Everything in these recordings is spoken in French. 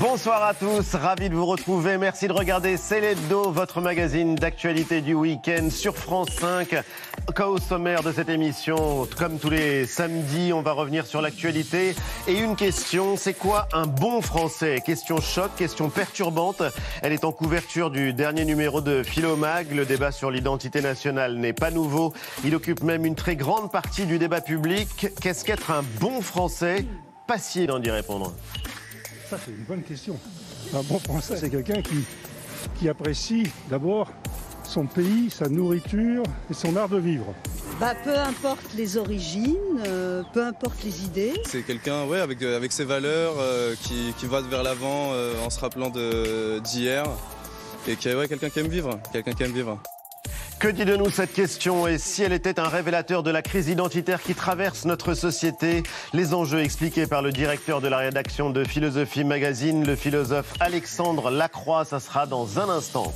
Bonsoir à tous, ravi de vous retrouver. Merci de regarder C'est votre magazine d'actualité du week-end sur France 5. Au sommaire de cette émission, comme tous les samedis, on va revenir sur l'actualité. Et une question, c'est quoi un bon français? Question choc, question perturbante. Elle est en couverture du dernier numéro de Philomag. Le débat sur l'identité nationale n'est pas nouveau. Il occupe même une très grande partie du débat public. Qu'est-ce qu'être un bon français? Passier d'en y répondre. Ça, c'est une bonne question. Un bon Français, c'est quelqu'un qui, qui apprécie d'abord son pays, sa nourriture et son art de vivre. Bah, peu importe les origines, euh, peu importe les idées. C'est quelqu'un ouais, avec, euh, avec ses valeurs euh, qui, qui, va vers l'avant en se rappelant d'hier. Et qui est ouais, quelqu'un qui aime vivre. Quelqu'un qui aime vivre. Que dit de nous cette question Et si elle était un révélateur de la crise identitaire qui traverse notre société Les enjeux expliqués par le directeur de la rédaction de Philosophie Magazine, le philosophe Alexandre Lacroix, ça sera dans un instant.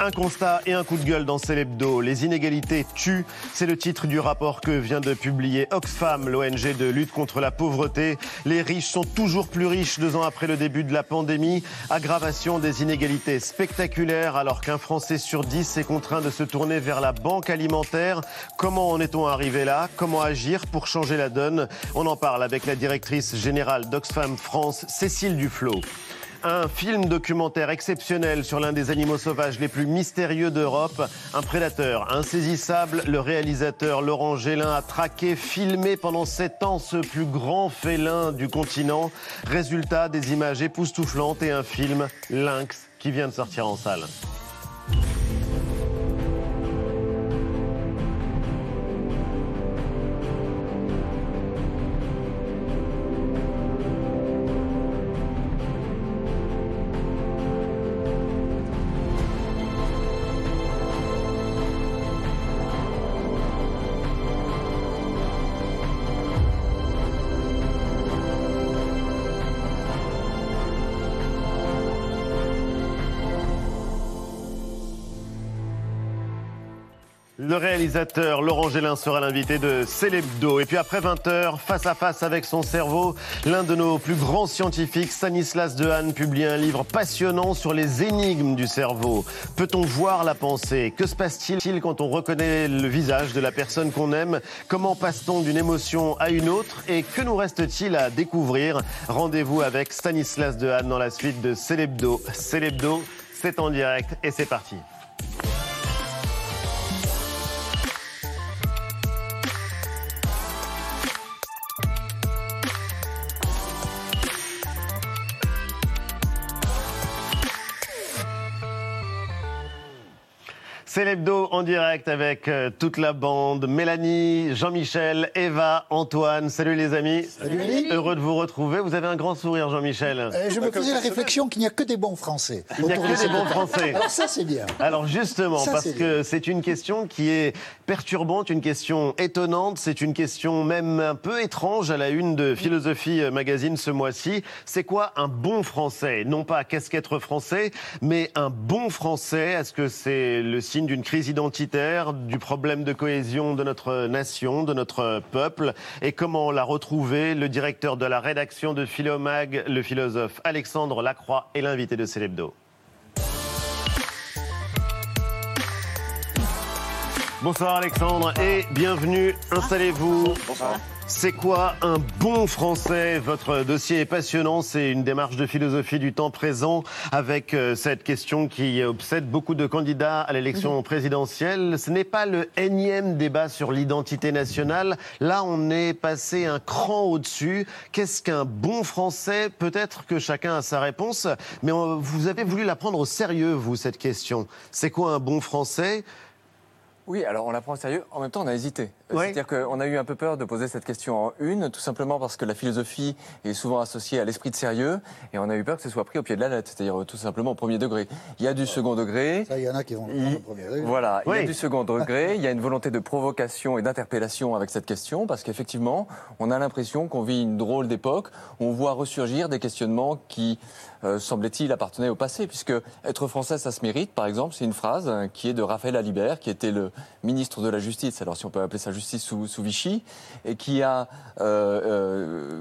Un constat et un coup de gueule dans Célébdo. Les inégalités tuent. C'est le titre du rapport que vient de publier Oxfam, l'ONG de lutte contre la pauvreté. Les riches sont toujours plus riches deux ans après le début de la pandémie. Aggravation des inégalités spectaculaires alors qu'un Français sur dix est contraint de se tourner vers la banque alimentaire. Comment en est-on arrivé là? Comment agir pour changer la donne? On en parle avec la directrice générale d'Oxfam France, Cécile Duflot. Un film documentaire exceptionnel sur l'un des animaux sauvages les plus mystérieux d'Europe. Un prédateur insaisissable. Le réalisateur Laurent Gélin a traqué, filmé pendant sept ans ce plus grand félin du continent. Résultat, des images époustouflantes et un film, Lynx, qui vient de sortir en salle. Réalisateur Laurent Gélin sera l'invité de Célébdo. Et puis après 20h, face à face avec son cerveau, l'un de nos plus grands scientifiques, Stanislas Dehaene, publie un livre passionnant sur les énigmes du cerveau. Peut-on voir la pensée? Que se passe-t-il quand on reconnaît le visage de la personne qu'on aime? Comment passe-t-on d'une émotion à une autre? Et que nous reste-t-il à découvrir? Rendez-vous avec Stanislas Dehaene dans la suite de Célébdo. Célébdo, c'est en direct et c'est parti. C'est l'hebdo en direct avec euh, toute la bande. Mélanie, Jean-Michel, Eva, Antoine. Salut les amis. Salut. Heureux de vous retrouver. Vous avez un grand sourire, Jean-Michel. Euh, je me faisais la réflexion qu'il n'y a que des bons Français. Il n'y a que des bons Français. Alors ça, c'est bien. Alors justement, Ça, parce que c'est une question qui est perturbante, une question étonnante, c'est une question même un peu étrange à la une de Philosophie Magazine ce mois-ci. C'est quoi un bon Français? Non pas qu'est-ce qu'être français, mais un bon Français. Est-ce que c'est le signe d'une crise identitaire, du problème de cohésion de notre nation, de notre peuple Et comment l'a retrouvé Le directeur de la rédaction de Philomag, le philosophe Alexandre Lacroix, est l'invité de Célébdo. Bonsoir Alexandre et bienvenue. Installez-vous. C'est quoi un bon français? Votre dossier est passionnant. C'est une démarche de philosophie du temps présent avec euh, cette question qui obsède beaucoup de candidats à l'élection présidentielle. Ce n'est pas le énième débat sur l'identité nationale. Là, on est passé un cran au-dessus. Qu'est-ce qu'un bon français? Peut-être que chacun a sa réponse, mais vous avez voulu la prendre au sérieux, vous, cette question. C'est quoi un bon français? Oui, alors on la prend au sérieux. En même temps, on a hésité. Euh, Ouais. C'est-à-dire qu'on a eu un peu peur de poser cette question en une, tout simplement parce que la philosophie est souvent associée à l'esprit de sérieux, et on a eu peur que ce soit pris au pied de la lettre, c'est-à-dire euh, tout simplement au premier degré. Il y a du second degré. Ça, il y en a qui vont le prendre au premier degré. Voilà, il y Oui. a du second degré, il y a une volonté de provocation et d'interpellation avec cette question, parce qu'effectivement, on a l'impression qu'on vit une drôle d'époque, on voit ressurgir des questionnements qui, euh, semblait-il, appartenaient au passé, puisque être français, ça se mérite, par exemple, c'est une phrase euh, qui est de Raphaël Alibert, qui était le, ministre de la Justice, alors si on peut appeler ça justice sous, sous Vichy, et qui a euh, euh,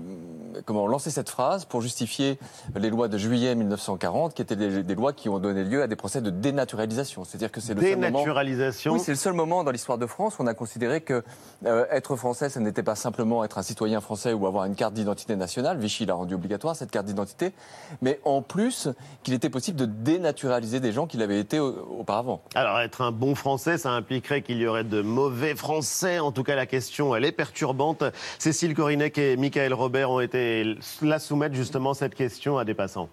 comment, lancé cette phrase pour justifier les lois de juillet 1940, qui étaient des, des lois qui ont donné lieu à des procès de dénaturalisation. C'est-à-dire que c'est le seul moment... Dénaturalisation. Oui, c'est le seul moment dans l'histoire de France où on a considéré que euh, être français, ce n'était pas simplement être un citoyen français ou avoir une carte d'identité nationale. Vichy l'a rendu obligatoire, cette carte d'identité. Mais en plus, qu'il était possible de dénaturaliser des gens qui l'avaient été au- auparavant. Alors, être un bon Français, ça impliquerait qu'il y aurait de mauvais Français. En tout cas, la question, elle est perturbante. Cécile Corinec et Michael Robert ont été là soumettre justement cette question à des passants.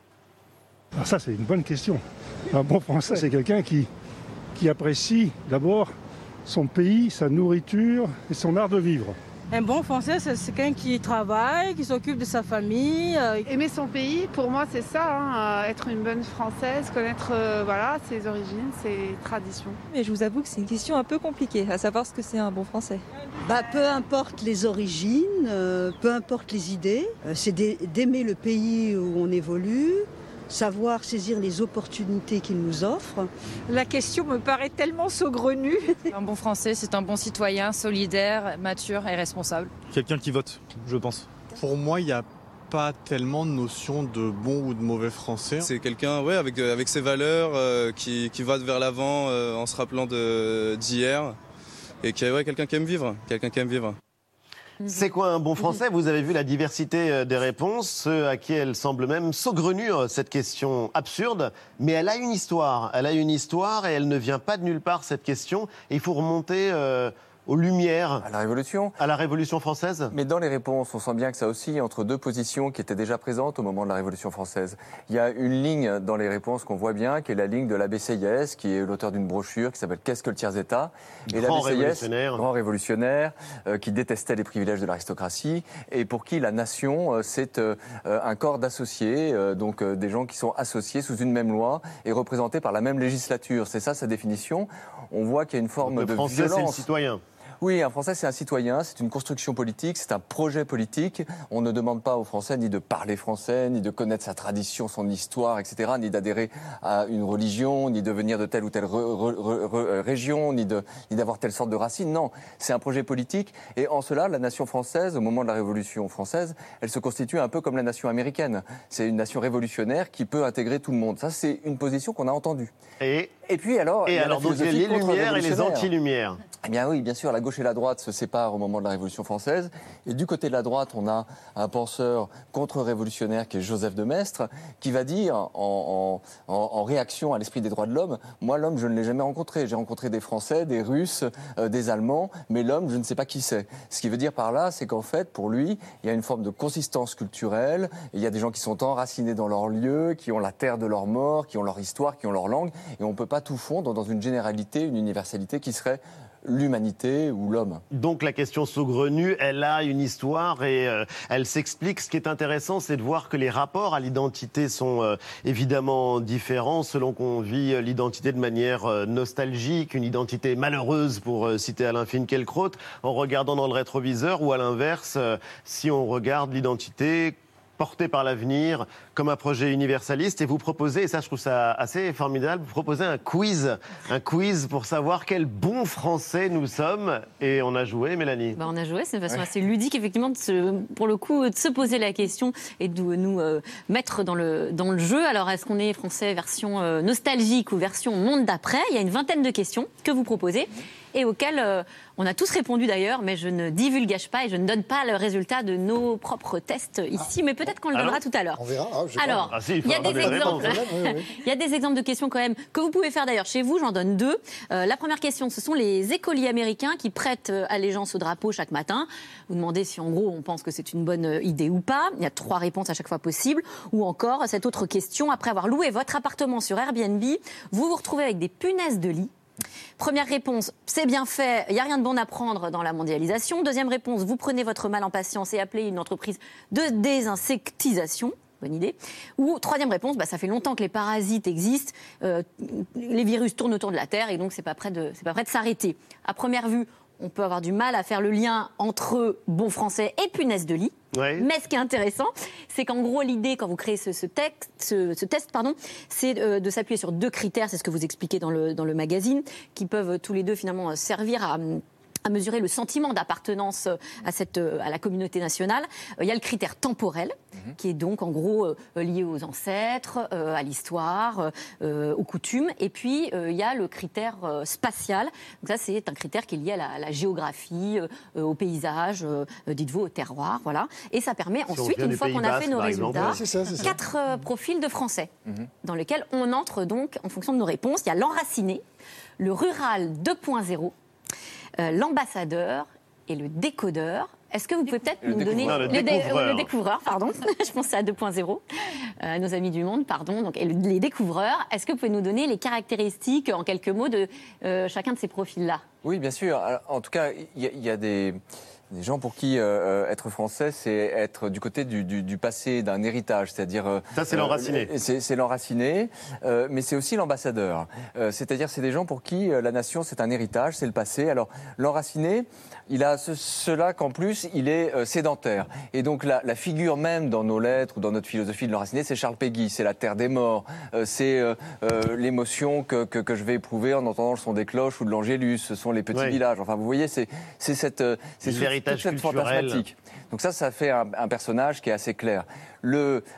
Alors ça, c'est une bonne question. Un bon Français, c'est quelqu'un qui, qui apprécie d'abord son pays, sa nourriture et son art de vivre. Un bon Français, c'est quelqu'un qui travaille, qui s'occupe de sa famille. euh, Aimer son pays, pour moi, c'est ça, hein, euh, être une bonne Française, connaître euh, voilà, ses origines, ses traditions. Mais je vous avoue que c'est une question un peu compliquée, à savoir ce que c'est un bon français. Bah, peu importe les origines, euh, peu importe les idées, euh, c'est d'ai- d'aimer le pays où on évolue, savoir saisir les opportunités qu'il nous offre. La question me paraît tellement saugrenue. Un bon Français, c'est un bon citoyen, solidaire, mature et responsable. Quelqu'un qui vote, je pense. Pour moi, il n'y a pas tellement de notion de bon ou de mauvais français. C'est quelqu'un ouais, avec, euh, avec ses valeurs euh, qui, qui va vers l'avant euh, en se rappelant de- d'hier. Et qui est ouais, quelqu'un qui aime vivre. Quelqu'un qui aime vivre. C'est quoi un bon Français? Vous avez vu la diversité euh, des réponses, ceux à qui elle semble même saugrenue, euh, cette question absurde. Mais elle a une histoire. Elle a une histoire et elle ne vient pas de nulle part, cette question. Il faut remonter euh, aux Lumières, À la Révolution, à la Révolution française. Mais dans les réponses, on sent bien que ça oscille entre deux positions qui étaient déjà présentes au moment de la Révolution française. Il y a une ligne dans les réponses qu'on voit bien, qui est la ligne de l'abbé Sieyès, qui est l'auteur d'une brochure qui s'appelle Qu'est-ce que le tiers-État? Grand l'abbé révolutionnaire. grand révolutionnaire, euh, qui détestait les privilèges de l'aristocratie et pour qui la nation, euh, c'est euh, un corps d'associés, donc des gens qui sont associés sous une même loi et représentés par la même législature. C'est ça sa définition? On voit qu'il y a une forme Le de Français, c'est le citoyen. Oui, un Français, c'est un citoyen, c'est une construction politique, c'est un projet politique. On ne demande pas aux Français ni de parler français, ni de connaître sa tradition, son histoire, etc., ni d'adhérer à une religion, ni de venir de telle ou telle euh, région, ni d'avoir telle sorte de racine. Non, c'est un projet politique. Et en cela, la nation française, au moment de la Révolution française, elle se constitue un peu comme la nation américaine. C'est une nation révolutionnaire qui peut intégrer tout le monde. Ça, c'est une position qu'on a entendue. Et, Et puis alors, il et y a la alors, donc, il y a philosophie les Lumières et les anti-Lumières. Eh bien oui, bien sûr, la gauche et la droite se séparent au moment de la Révolution française. Et du côté de la droite, on a un penseur contre-révolutionnaire qui est Joseph de Maistre, qui va dire, en, en- réaction à l'esprit des droits de l'homme, moi l'homme, je ne l'ai jamais rencontré. J'ai rencontré des Français, des Russes, euh, des Allemands, mais l'homme, je ne sais pas qui c'est. Ce qui veut dire par là, c'est qu'en fait, pour lui, il y a une forme de consistance culturelle. Il y a des gens qui sont enracinés dans leur lieu, qui ont la terre de leur mort, qui ont leur histoire, qui ont leur langue. Et on peut pas tout fondre dans une généralité, une universalité qui serait l'humanité ou l'homme. Donc la question saugrenue, elle a une histoire et euh, elle s'explique. Ce qui est intéressant, c'est de voir que les rapports à l'identité sont euh, évidemment différents selon qu'on vit euh, l'identité de manière nostalgique, une identité malheureuse pour citer Alain Finkielkraut, en regardant dans le rétroviseur ou à l'inverse, si on regarde l'identité portée par l'avenir comme un projet universaliste et vous proposez, et ça je trouve ça assez formidable, vous proposez un quiz, un quiz pour savoir quel bon français nous sommes. Et on a joué Mélanie. Bah, on a joué, c'est une façon assez ludique, effectivement, de se- pour le coup, de se poser la question et de nous euh, mettre dans le, dans le jeu. Alors, est-ce qu'on est français version euh, nostalgique ou version monde d'après? Il y a une vingtaine de questions que vous proposez et auxquelles euh, on a tous répondu d'ailleurs, mais je ne divulgage pas et je ne donne pas le résultat de nos propres tests ici, mais peut-être qu'on le donnera tout à l'heure. On verra. Ah, pas. Alors, Ah si, il y a des exemples. oui. Il y a des exemples de questions quand même que vous pouvez faire d'ailleurs chez vous. J'en donne deux. Euh, la première question, ce sont les écoliers américains qui prêtent euh, allégeance au drapeau chaque matin. Vous demandez si en gros on pense que c'est une bonne idée ou pas. Il y a trois réponses à chaque fois possibles. Ou encore cette autre question, après avoir loué votre appartement sur Airbnb, vous vous retrouvez avec des punaises de lit. Première réponse, c'est bien fait, il n'y a rien de bon à prendre dans la mondialisation. Deuxième réponse, vous prenez votre mal en patience et appelez une entreprise de désinsectisation. Bonne idée. Ou troisième réponse, bah, ça fait longtemps que les parasites existent, euh, les virus tournent autour de la Terre et donc c'est pas prêt de, pas prêt de s'arrêter. À première vue, on peut avoir du mal à faire le lien entre bon français et punaise de lit. Ouais. Mais ce qui est intéressant, c'est qu'en gros, l'idée, quand vous créez ce, ce texte, ce, ce test, pardon, c'est euh, de s'appuyer sur deux critères, c'est ce que vous expliquez dans le, dans le magazine, qui peuvent tous les deux finalement servir à à mesurer le sentiment d'appartenance euh, à, cette, euh, à la communauté nationale. Euh, Il y a le critère temporel, qui est donc en gros lié aux ancêtres, à l'histoire, aux coutumes. Et puis, il y a le critère spatial. Donc ça, c'est un critère qui est lié à la, à la géographie, au paysage, dites-vous, au terroir. Voilà. Et ça permet ensuite, une fois qu'on a fait nos résultats, ça, quatre profils de français dans lesquels on entre donc en fonction de nos réponses. Il y a l'enraciné, le rural 2.0, euh, l'ambassadeur et le décodeur. Est-ce que vous pouvez peut-être nous donner découvreur. Le dé- découvreur. le découvreur, pardon. Je pensais à 2.0, euh, à nos amis du monde, pardon. Donc, et le- les découvreurs. Est-ce que vous pouvez nous donner les caractéristiques en quelques mots de euh, chacun de ces profils-là? Oui, bien sûr. Alors, En tout cas, il y, a- il y a des, des gens pour qui euh, euh, être français, c'est être du côté du, du- du passé, d'un héritage, c'est-à-dire. euh, Ça, c'est l'enraciné. euh, c'est l'enraciné, mais c'est aussi l'ambassadeur. C'est-à-dire, c'est des gens pour qui la nation, c'est un héritage, c'est le passé. Alors, l'enraciné, il a ce- cela qu'en plus, il est sédentaire. Et donc, la, la figure même dans nos lettres ou dans notre philosophie de l'enraciné, c'est Charles Péguy, c'est la terre des morts, c'est l'émotion que, que, que je vais éprouver en entendant le son des cloches ou de l'angélus. Ce sont les petits villages. Enfin, vous voyez, c'est c'est cette, c'est cette culturel. fantasmatique. Donc ça, ça fait un, un personnage qui est assez clair.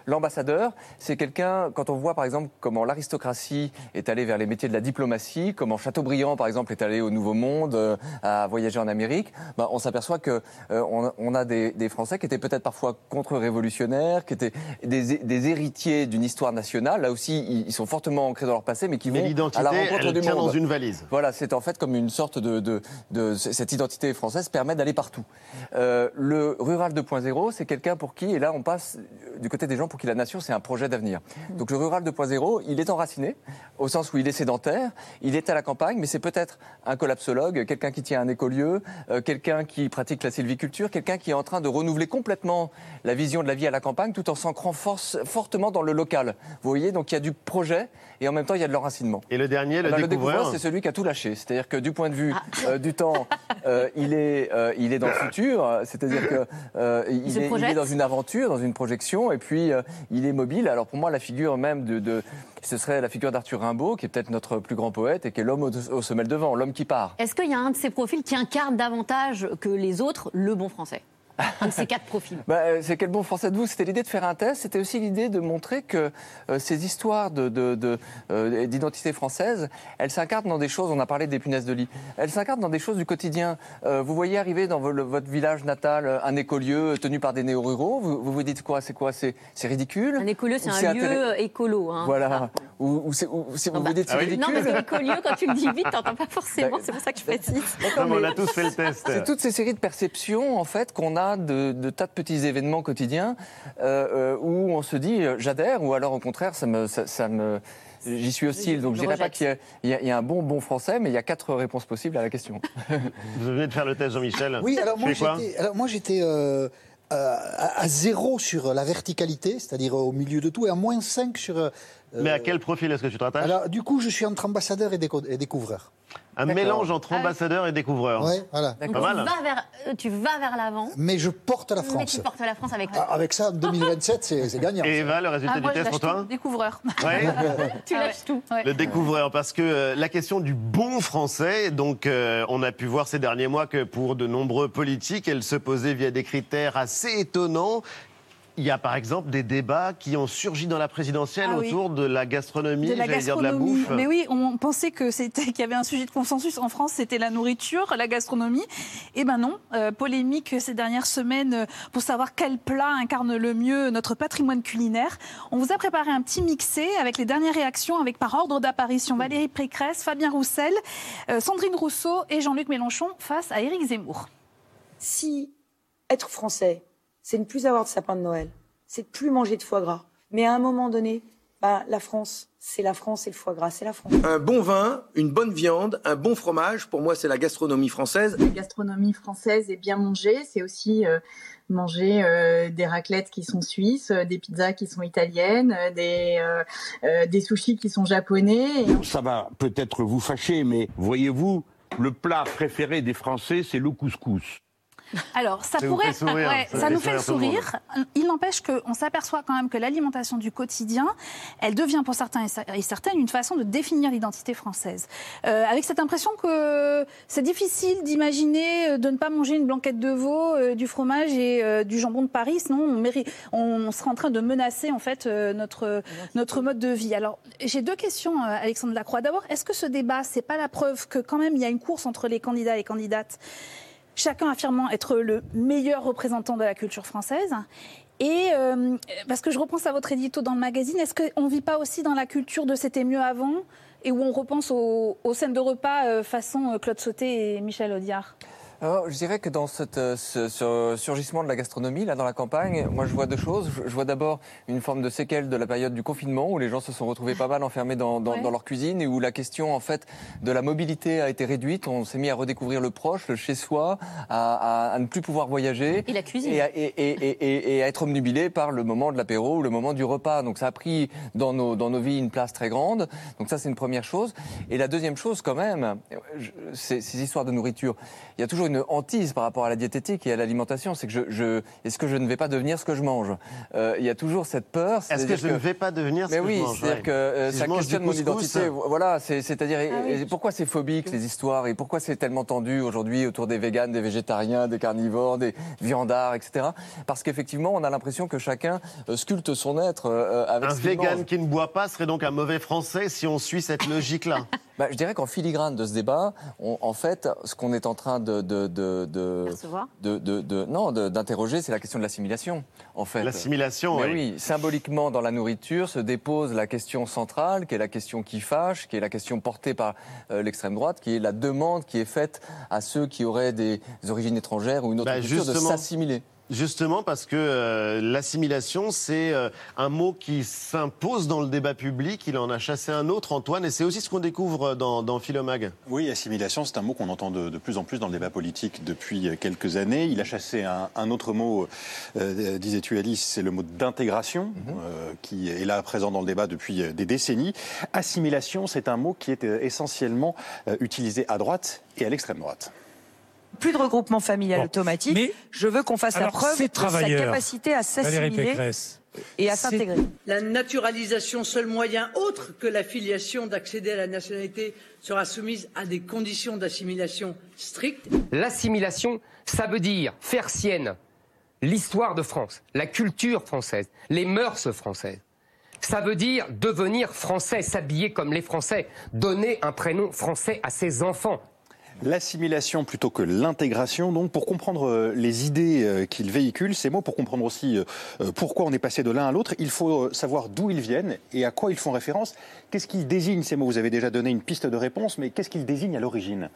L'ambassadeur, c'est quelqu'un, quand on voit par exemple comment l'aristocratie est allée vers les métiers de la diplomatie, comment Chateaubriand par exemple est allé au Nouveau Monde, euh, à voyager en Amérique, bah, on s'aperçoit que euh, on, on a des, des Français qui étaient peut-être parfois contre-révolutionnaires, qui étaient des, des héritiers d'une histoire nationale. Là aussi, ils, ils sont fortement ancrés dans leur passé, mais qui Mais vont à la rencontre elle du tient monde. dans une valise. Voilà, c'est en fait comme une sorte de, de, de- cette identité française permet d'aller partout. Euh, le rural 2.0, c'est quelqu'un pour qui, et là on passe du côté des gens pour qui la nation c'est un projet d'avenir. Donc le rural 2.0, il est enraciné au sens où il est sédentaire, il est à la campagne, mais c'est peut-être un collapsologue, quelqu'un qui tient un écolieu, euh, quelqu'un qui pratique la sylviculture, quelqu'un qui est en train de renouveler complètement la vision de la vie à la campagne tout en s'ancrant force- fortement dans le local. Vous voyez, donc il y a du projet et en même temps il y a de l'enracinement. Et le dernier, le Eh ben, découvreur c'est celui qui a tout lâché. C'est-à-dire que du point de vue euh, du temps, euh, il, est, euh, il est dans le futur. C'est-à-dire que euh, il, se est, il projette. est dans une aventure, dans une projection, et puis euh, il est mobile. Alors pour moi, la figure même de, ce serait la figure d'Arthur Rimbaud, qui est peut-être notre plus grand poète et qui est l'homme au, au devant, l'homme qui part. Est-ce qu'il y a un de ces profils qui incarne davantage que les autres le bon français? De ces quatre profils Bah, euh, c'est quel bon français de vous? C'était l'idée de faire un test. C'était aussi l'idée de montrer que euh, ces histoires de, de- de, euh, d'identité française, elles s'incarnent dans des choses. On a parlé des punaises de lit. Elles s'incarnent dans des choses du quotidien. Euh, vous voyez arriver dans le- votre village natal un écolieu tenu par des néo-ruraux. Vous, vous vous dites quoi? C'est quoi? C'est c'est ridicule? Un écolieu, c'est un lieu écolo. hein. Voilà. Ou, ou c'est- ou- c'est- vous bah, vous dites c'est Ah oui. ridicule? Non, parce que l'écolieu, quand tu le dis vite, t'entends pas forcément. Bah, C'est pour ça que je précise. Non, mais on a tous fait le test. C'est toutes ces séries de perceptions en fait qu'on a de, de tas de petits événements quotidiens euh, euh, où on se dit euh, j'adhère ou alors au contraire ça me ça, ça me j'y suis hostile donc Je dirais pas qu'il y y, a, il y a un bon bon français mais il y a quatre réponses possibles à la question. Vous venez de faire le test, Jean-Michel. Oui, alors moi j'étais, alors moi j'étais euh, à, à zéro sur la verticalité, c'est-à-dire au milieu de tout, et à moins 5 sur. euh, Mais à quel profil est-ce que tu te rattaches? Alors du coup, je suis entre ambassadeur et, déco- et découvreur. Un mélange entre Ah ambassadeur et découvreur. Ouais, voilà. Donc, Pas tu, mal. vas vers, euh, tu vas vers l'avant, Mais je porte la mais France. tu portes la France avec Ah, toi. Avec ça, en 2027, c'est gagnant. Et Eva, le résultat Ah, du test pour toi. Découvreur. Ouais. Tu Ah lâches tout. Ouais. Le découvreur, parce que euh, la question du bon français, donc euh, on a pu voir ces derniers mois que pour de nombreux politiques, elle se posait via des critères assez étonnants. Il y a par exemple des débats qui ont surgi dans la présidentielle Ah oui. autour de la gastronomie, de la j'allais dire de la bouffe. Mais oui, on pensait que c'était qu'il y avait un sujet de consensus en France, c'était la nourriture, la gastronomie. Eh ben non, Euh, polémique ces dernières semaines euh, pour savoir quel plat incarne le mieux notre patrimoine culinaire. On vous a préparé un petit mixé avec les dernières réactions, avec par ordre d'apparition Valérie Pécresse, Fabien Roussel, euh, Sandrine Rousseau et Jean-Luc Mélenchon face à Éric Zemmour. si être français, c'est ne plus avoir de sapin de Noël, c'est de plus manger de foie gras, mais à un moment donné, bah, la France, c'est la France et le foie gras, c'est la France. Un bon vin, une bonne viande, un bon fromage, pour moi c'est la gastronomie française. La gastronomie française est bien manger, c'est aussi euh, manger euh, des raclettes qui sont suisses, euh, des pizzas qui sont italiennes, euh, des, euh, euh, des sushis qui sont japonais. Et Ça va peut-être vous fâcher, mais voyez-vous, le plat préféré des Français, c'est le couscous. Alors, ça, pourrait, fait sourire, ouais, ça nous fait sourire le. Il n'empêche qu'on s'aperçoit quand même que l'alimentation du quotidien, elle devient pour certains et cer- et certaines une façon de définir l'identité française. Euh, avec cette impression que c'est difficile d'imaginer euh, de ne pas manger une blanquette de veau, euh, du fromage et euh, du jambon de Paris, sinon on, mérite- on sera en train de menacer en fait euh, notre notre mode de vie. Alors, j'ai deux questions, euh, Alexandre Lacroix. D'abord, est-ce que ce débat, c'est pas la preuve que quand même il y a une course entre les candidats et les candidates? Chacun affirmant être le meilleur représentant de la culture française. Et euh, parce que je repense à votre édito dans le magazine, est-ce qu'on ne vit pas aussi dans la culture de c'était mieux avant et où on repense aux, scènes de repas euh, façon euh, Claude Sauté et Michel Audiard? Alors, je dirais que dans cette, euh, ce, ce surgissement de la gastronomie, là, dans la campagne, moi, je vois deux choses. Je, je vois d'abord une forme de séquelle de la période du confinement, où les gens se sont retrouvés pas mal enfermés dans, dans, Ouais. dans leur cuisine, et où la question, en fait, de la mobilité a été réduite. On s'est mis à redécouvrir le proche, le chez-soi, à, à- à ne plus pouvoir voyager. Et la cuisine. Et à, et, et, et- à être omnubilé par le moment de l'apéro ou le moment du repas. Donc, ça a pris dans nos, dans nos vies une place très grande. Donc, ça, c'est une première chose. Et la deuxième chose, quand même, je- ces histoires de nourriture. Il y a toujours une hantise par rapport à la diététique et à l'alimentation. C'est que je, je est-ce que je ne vais pas devenir ce que je mange? Euh, Il y a toujours cette peur. Est-ce que je ne vais pas devenir ce Mais que oui, je mange? c'est-à-dire ouais. que euh, Si ça questionne mon identité. Voilà, c'est- c'est-à-dire Ah oui. pourquoi c'est phobique ces histoires et pourquoi c'est tellement tendu aujourd'hui autour des véganes, des végétariens, des carnivores, des viandards, etc. Parce qu'effectivement, on a l'impression que chacun euh, sculpte son être euh, avec Un ce vegan mange. qui ne boit pas serait donc un mauvais français si on suit cette logique-là. Bah, je dirais qu'en filigrane de ce débat, on- en fait, ce qu'on est en train de, de, de, de, Percevoir. de, de- de- non, d'interroger, c'est la question de l'assimilation, en fait. L'assimilation, Mais oui. oui. Symboliquement, dans la nourriture, se dépose la question centrale, qui est la question qui fâche, qui est la question portée par euh, l'extrême droite, qui est la demande qui est faite à ceux qui auraient des origines étrangères ou une autre Bah, culture de s'assimiler. Justement parce que euh, l'assimilation, c'est euh, un mot qui s'impose dans le débat public. Il en a chassé un autre, Antoine, et c'est aussi ce qu'on découvre dans, dans Philomag. Oui, assimilation, c'est un mot qu'on entend de, de plus en plus dans le débat politique depuis quelques années. Il a chassé un, un autre mot, euh, disais-tu Alice, c'est le mot d'intégration, euh, qui est là présent dans le débat depuis euh, des décennies. Assimilation, c'est un mot qui est euh, essentiellement euh, utilisé à droite et à l'extrême droite. Plus de regroupement familial automatique. je veux qu'on fasse la preuve de sa capacité à s'assimiler et à s'intégrer. La naturalisation, seul moyen autre que la filiation d'accéder à la nationalité, sera soumise à des conditions d'assimilation strictes. L'assimilation, ça veut dire faire sienne l'histoire de France, la culture française, les mœurs françaises. Ça veut dire devenir français, s'habiller comme les Français, donner un prénom français à ses enfants. L'assimilation plutôt que l'intégration, donc pour comprendre euh, les idées euh, qu'il véhicule, ces mots, pour comprendre aussi euh, pourquoi on est passé de l'un à l'autre, il faut savoir d'où ils viennent et à quoi ils font référence. Qu'est-ce qu'ils désignent ces mots? Vous avez déjà donné une piste de réponse, mais qu'est-ce qu'ils désignent à l'origine?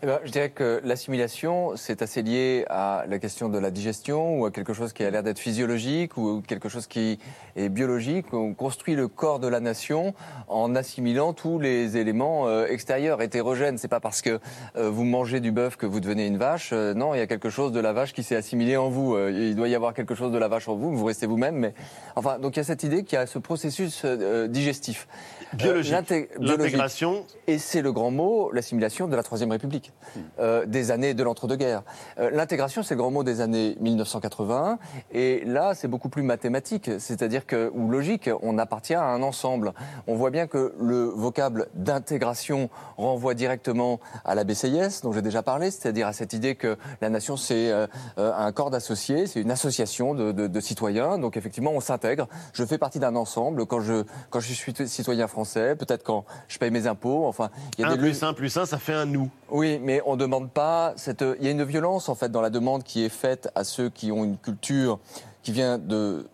Eh ben, je dirais que l'assimilation, c'est assez lié à la question de la digestion ou à quelque chose qui a l'air d'être physiologique ou quelque chose qui est biologique. On construit le corps de la nation en assimilant tous les éléments euh, extérieurs, hétérogènes. C'est pas parce que euh, vous mangez du bœuf que vous devenez une vache. Euh, non, il y a quelque chose de la vache qui s'est assimilé en vous. Il doit y avoir quelque chose de la vache en vous. Vous restez vous-même. Mais enfin, donc il y a cette idée qu'il y a ce processus digestif. Euh, Biologique. L'intégration. Et c'est le grand mot, l'assimilation de la Troisième République, Hmm. euh, des années de l'entre-deux-guerres. Euh, L'intégration, c'est le grand mot des années 1980. Et là, c'est beaucoup plus mathématique, c'est-à-dire que, ou logique, on appartient à un ensemble. On voit bien que le vocable d'intégration renvoie directement à la BCIS, dont j'ai déjà parlé, c'est-à-dire à cette idée que la nation, c'est euh, un corps d'associés, c'est une association de, de- de citoyens. Donc effectivement, on s'intègre. Je fais partie d'un ensemble quand je, quand je suis citoyen français, peut-être quand je paye mes impôts. Enfin, il y a Un des plus un plus un, ça fait un nous. oui, mais on ne demande pas cette. Il y a une violence en fait dans la demande qui est faite à ceux qui ont une culture qui vient de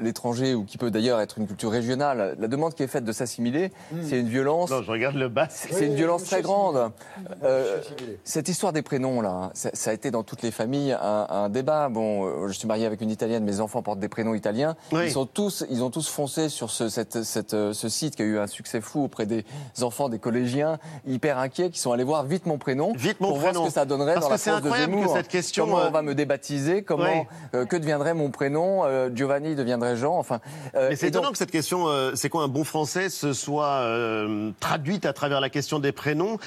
l'étranger ou qui peut d'ailleurs être une culture régionale. La demande qui est faite de s'assimiler, c'est une violence. Non, je regarde le bas. C'est une violence très grande. Euh, cette histoire des prénoms là, ça, ça a été dans toutes les familles un, un débat. Bon, euh, je suis marié avec une italienne, mes enfants portent des prénoms italiens. Oui. Ils sont tous, ils ont tous foncé sur ce, cette, cette, euh, ce site qui a eu un succès fou auprès des enfants, des collégiens hyper inquiets, qui sont allés voir vite mon prénom Vite mon pour prénom. voir ce que ça donnerait Parce dans que la c'est France de incroyable que Zemmour. cette question, Comment euh, on va me débaptiser Comment Oui. euh, que deviendrait mon prénom Euh, Giovanni deviendrait deviendrait Jean Enfin, euh, Mais c'est étonnant que cette question, euh, c'est quoi un bon français, se soit euh, traduite à travers la question des prénoms,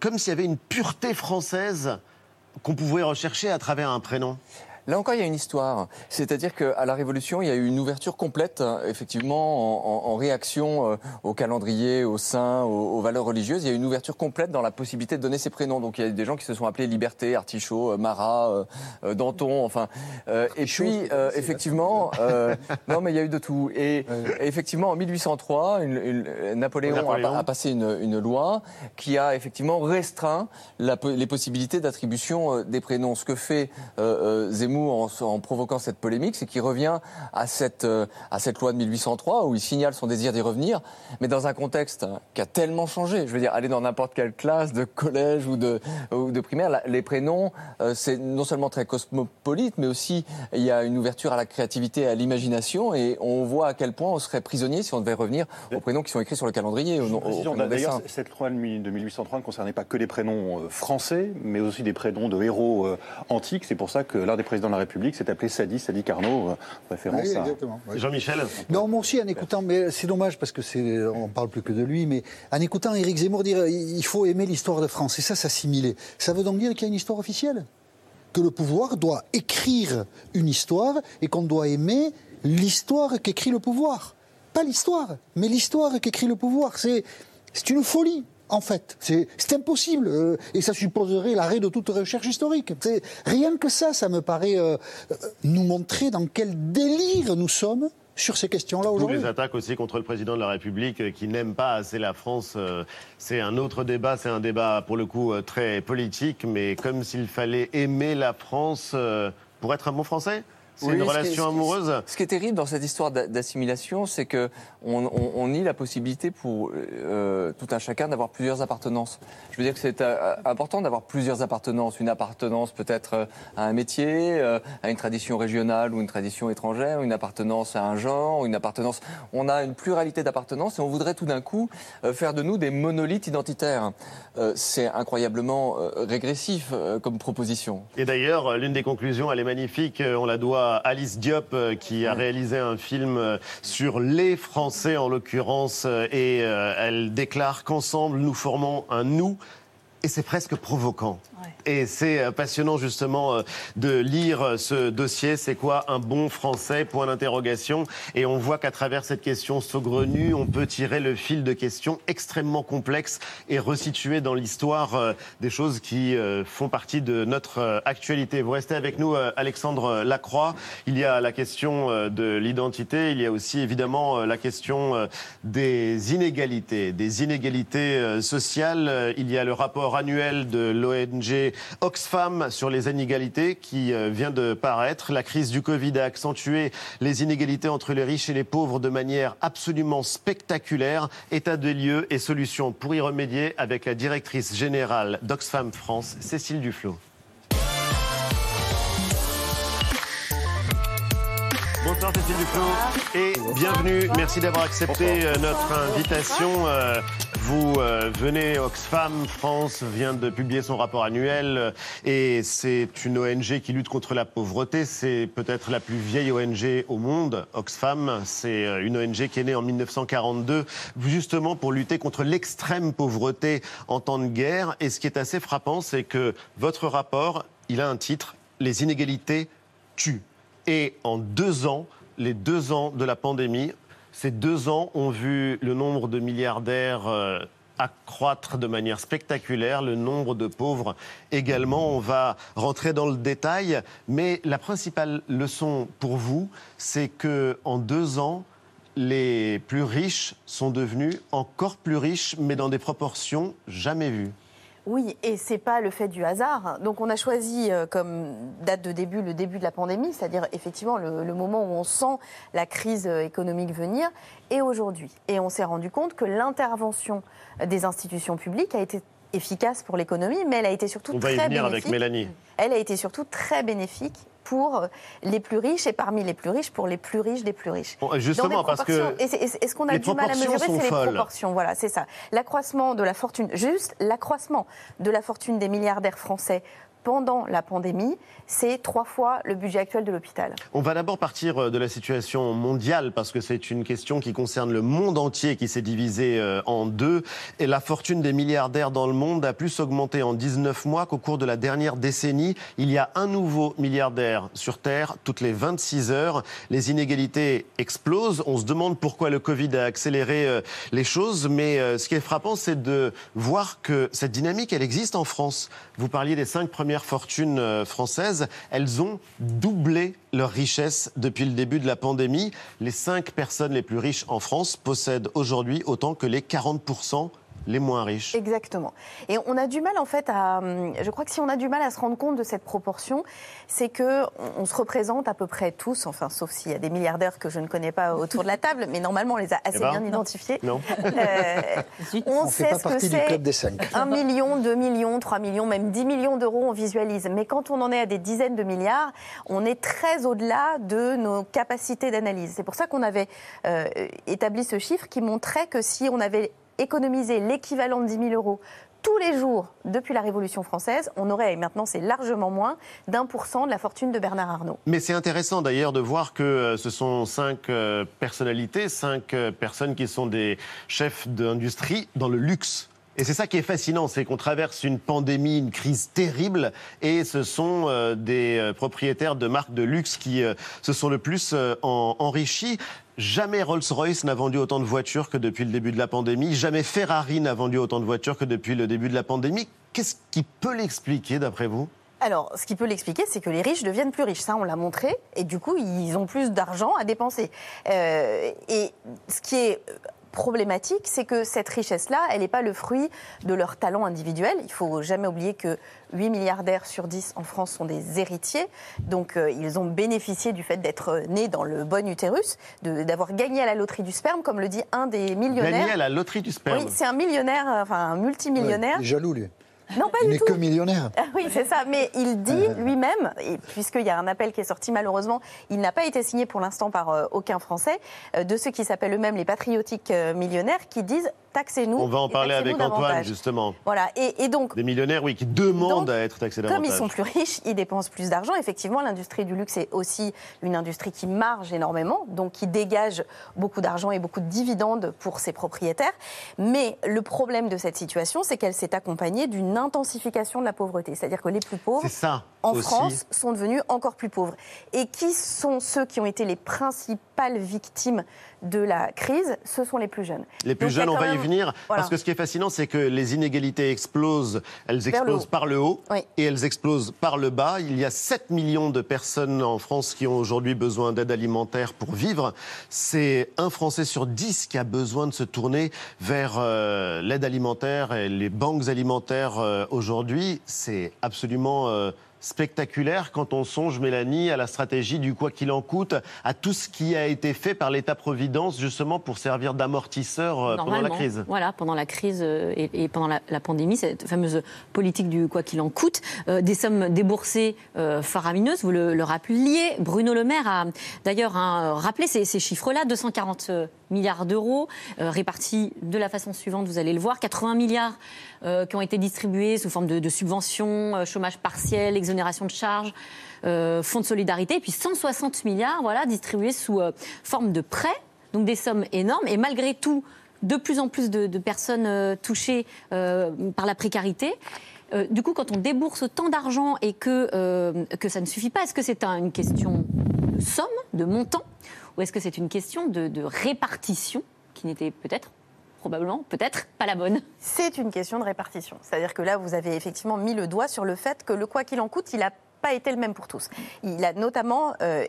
comme s'il y avait une pureté française qu'on pouvait rechercher à travers un prénom? Là encore, il y a une histoire. C'est-à-dire qu'à la Révolution, il y a eu une ouverture complète, hein, effectivement, en, réaction euh, au calendrier, au saints, aux, valeurs religieuses. Il y a eu une ouverture complète dans la possibilité de donner ses prénoms. Donc il y a des gens qui se sont appelés Liberté, Artichaut, euh, Marat, euh, Danton, enfin. et puis, effectivement, non, mais il y a eu de tout. Et, effectivement, en 1803, Napoléon, A, passé une, loi qui a effectivement restreint les possibilités d'attribution des prénoms. Ce que fait Zemmour en, provoquant cette polémique, c'est qu'il revient à cette, euh, à cette loi de 1803 où il signale son désir d'y revenir, mais dans un contexte qui a tellement changé. Je veux dire, aller dans n'importe quelle classe de collège ou de, ou de primaire, les prénoms, euh, c'est non seulement très cosmopolite, mais aussi il y a une ouverture à la créativité et à l'imagination, et on voit à quel point on serait prisonnier si on devait revenir aux prénoms qui sont écrits sur le calendrier. D'ailleurs, cette loi de 1803 ne concernait pas que les prénoms euh, français, mais aussi des prénoms de héros antiques. C'est pour ça que l'un des présidents dans la République s'est appelé Sadi, Sadi Carnot, euh, référence à... Jean-Michel Non, moi aussi, en écoutant, mais c'est dommage parce que c'est, on parle plus que de lui, mais en écoutant Éric Zemmour dire il faut aimer l'histoire de France, et ça, s'assimiler. Ça veut donc dire qu'il y a une histoire officielle? Que le pouvoir doit écrire une histoire et qu'on doit aimer l'histoire qu'écrit le pouvoir. Pas l'histoire, mais l'histoire qu'écrit le pouvoir. C'est, c'est une folie en fait. C'est impossible. Euh, et ça supposerait l'arrêt de toute recherche historique. Rien que ça, ça me paraît euh, euh, nous montrer dans quel délire nous sommes sur ces questions-là aujourd'hui. les attaques aussi contre le président de la République qui n'aime pas assez la France, c'est un autre débat, c'est un débat pour le coup très politique, mais comme s'il fallait aimer la France pour être un bon Français? C'est une relation amoureuse. Ce qui est terrible dans cette histoire d'assimilation, c'est que on, nie la possibilité pour euh, tout un chacun d'avoir plusieurs appartenances. Je veux dire que c'est euh, important d'avoir plusieurs appartenances. Une appartenance peut-être euh, à un métier, à une tradition régionale ou une tradition étrangère, une appartenance à un genre, une appartenance. On a une pluralité d'appartenances et on voudrait tout d'un coup faire de nous des monolithes identitaires. c'est incroyablement régressif comme proposition. Et d'ailleurs, l'une des conclusions, elle est magnifique. On la doit Alice Diop euh, qui a réalisé un film euh, sur les Français en l'occurrence euh, et elle déclare qu'ensemble nous formons un nous et c'est presque provoquant. Et c'est euh, passionnant justement euh, de lire euh, ce dossier. C'est quoi un bon français? Point d'interrogation. Et on voit qu'à travers cette question saugrenue, on peut tirer le fil de questions extrêmement complexes et resituer dans l'histoire des choses qui font partie de notre actualité. Vous restez avec nous, Alexandre Lacroix. Il y a la question de l'identité. Il y a aussi évidemment la question des inégalités, des inégalités sociales. Il y a le rapport annuel de l'ONG Oxfam sur les inégalités qui euh, vient de paraître. La crise du Covid a accentué les inégalités entre les riches et les pauvres de manière absolument spectaculaire. État des lieux et solutions pour y remédier avec la directrice générale d'Oxfam France, Cécile Duflot. Bonsoir Cécile Duflot et bienvenue. Merci d'avoir accepté euh, notre invitation. Euh, vous euh, venez, Oxfam France vient de publier son rapport annuel et c'est une ONG qui lutte contre la pauvreté. C'est peut-être la plus vieille ONG au monde. Oxfam, c'est une ONG qui est née en 1942 justement pour lutter contre l'extrême pauvreté en temps de guerre. Et ce qui est assez frappant, c'est que votre rapport, il a un titre, Les inégalités tuent. Et en deux ans, les deux ans de la pandémie, ces deux ans ont vu le nombre de milliardaires euh, accroître de manière spectaculaire, le nombre de pauvres également. On va rentrer dans le détail, mais la principale leçon pour vous, c'est que en deux ans, les plus riches sont devenus encore plus riches, mais dans des proportions jamais vues. Oui, et c'est pas le fait du hasard. Donc on a choisi euh, comme date de début le début de la pandémie, c'est-à-dire effectivement le, moment où on sent la crise euh, économique venir, et aujourd'hui. Et on s'est rendu compte que l'intervention des institutions publiques a été efficace pour l'économie, mais elle a été surtout on va y venir avec Mélanie. Elle a été surtout très bénéfique pour les plus riches et parmi les plus riches pour les plus riches des plus riches. justement, parce que. Et, ce qu'on a du mal à mesurer, c'est les proportions. Voilà, c'est ça. L'accroissement de la fortune, juste l'accroissement de la fortune des milliardaires français pendant la pandémie, c'est trois fois le budget actuel de l'hôpital. On va d'abord partir euh, de la situation mondiale parce que c'est une question qui concerne le monde entier qui s'est divisé euh, en deux. Et la fortune des milliardaires dans le monde a plus augmenté en 19 mois qu'au cours de la dernière décennie. Il y a un nouveau milliardaire sur Terre toutes les 26 heures. Les inégalités explosent. On se demande pourquoi le Covid a accéléré euh, les choses. Mais ce qui est frappant, c'est de voir que cette dynamique, elle existe en France. Vous parliez des cinq premières fortunes françaises elles ont doublé leur richesse depuis le début de la pandémie. Les cinq personnes les plus riches en France possèdent aujourd'hui autant que les 40% les moins riches. Exactement. Et on a du mal en fait à, je crois que si on a du mal à se rendre compte de cette proportion, c'est que on se représente à peu près tous, enfin sauf s'il y a des milliardaires que je ne connais pas autour de la table, mais normalement on les a assez Eh ben, bien identifiés. Non. Euh, on, On fait sait pas ce que partie du club des c'est. cinq. 1 million, 2 millions, 3 millions, même 10 millions d'euros, on visualise. Mais quand on en est à des dizaines de milliards, on est très au-delà de nos capacités d'analyse. C'est pour ça qu'on avait euh, établi ce chiffre qui montrait que si on avait économisé l'équivalent de 10 000 euros tous les jours depuis la Révolution française, on aurait, et maintenant c'est largement moins, d'un pour cent de la fortune de Bernard Arnault. Mais c'est intéressant d'ailleurs de voir que euh, ce sont cinq euh, personnalités, cinq euh, personnes qui sont des chefs d'industrie dans le luxe. Et c'est ça qui est fascinant, c'est qu'on traverse une pandémie, une crise terrible, et ce sont des propriétaires de marques de luxe qui se sont le plus en- enrichis. Jamais Rolls-Royce n'a vendu autant de voitures que depuis le début de la pandémie. Jamais Ferrari n'a vendu autant de voitures que depuis le début de la pandémie. Qu'est-ce qui peut l'expliquer d'après vous? Alors, ce qui peut l'expliquer, c'est que les riches deviennent plus riches. Ça, on l'a montré. Et du coup, ils ont plus d'argent à dépenser. Euh, et ce qui est problématique, c'est que cette richesse-là, elle n'est pas le fruit de leur talent individuel. Il faut jamais oublier que 8 milliardaires sur 10 en France sont des héritiers. Donc, euh, ils ont bénéficié du fait d'être nés dans le bon utérus, d'avoir gagné à la loterie du sperme, comme le dit un des millionnaires. Gagner à la loterie du sperme. Oui, c'est un millionnaire, euh, enfin un multimillionnaire. Il est jaloux, lui. Non, pas Il du n'est tout. que millionnaire. Ah Oui, c'est ça. Mais il dit lui-même, et puisqu'il y a un appel qui est sorti malheureusement, il n'a pas été signé pour l'instant par euh, aucun Français, euh, de ceux qui s'appellent eux-mêmes les patriotiques euh, millionnaires, qui disent taxez-nous. On va en parler avec Antoine, davantage. justement. Voilà. Et, et donc, Des millionnaires, oui, qui demandent à être taxés davantage. comme ils sont plus riches, ils dépensent plus d'argent. Effectivement, l'industrie du luxe est aussi une industrie qui marge énormément, donc qui dégage beaucoup d'argent et beaucoup de dividendes pour ses propriétaires. Mais le problème de cette situation, c'est qu'elle s'est accompagnée d'une intensification de la pauvreté. C'est-à-dire que les plus pauvres C'est ça en aussi. France sont devenus encore plus pauvres. Et qui sont ceux qui ont été les principales victimes de la crise? Ce sont les plus jeunes. Les plus Donc, jeunes, on va y venir. Voilà. Parce que ce qui est fascinant, c'est que les inégalités explosent. Elles le explosent par le haut Oui. et elles explosent par le bas. Il y a 7 millions de personnes en France qui ont aujourd'hui besoin d'aide alimentaire pour vivre. C'est un Français sur 10 qui a besoin de se tourner vers euh, l'aide alimentaire et les banques alimentaires euh, aujourd'hui. C'est absolument... euh, spectaculaire quand on songe, Mélanie, à la stratégie du quoi qu'il en coûte, à tout ce qui a été fait par l'État-providence justement pour servir d'amortisseur euh, pendant la crise. Voilà, pendant la crise euh, et, et pendant la, la pandémie, cette fameuse politique du quoi qu'il en coûte, euh, des sommes déboursées euh, faramineuses, vous le, le rappeliez. Bruno Le Maire a d'ailleurs hein, rappelé ces, ces chiffres-là, 240 milliards d'euros euh, répartis de la façon suivante, vous allez le voir, 80 milliards euh, qui ont été distribués sous forme de, subventions, euh, chômage partiel, exonération de charges. euh, fonds de solidarité, et puis 160 milliards voilà, distribués sous forme de prêts, donc des sommes énormes. Et malgré tout, de plus en plus de, personnes touchées par la précarité. Du coup, quand on débourse autant d'argent et que, que ça ne suffit pas, est-ce que c'est un- une question de somme, de montant, ou est-ce que c'est une question de, de répartition qui n'était peut-être, probablement, peut-être pas la bonne C'est une question de répartition. C'est-à-dire que là, vous avez effectivement mis le doigt sur le fait que le quoi qu'il en coûte, il a pas été le même pour tous. Il a notamment euh,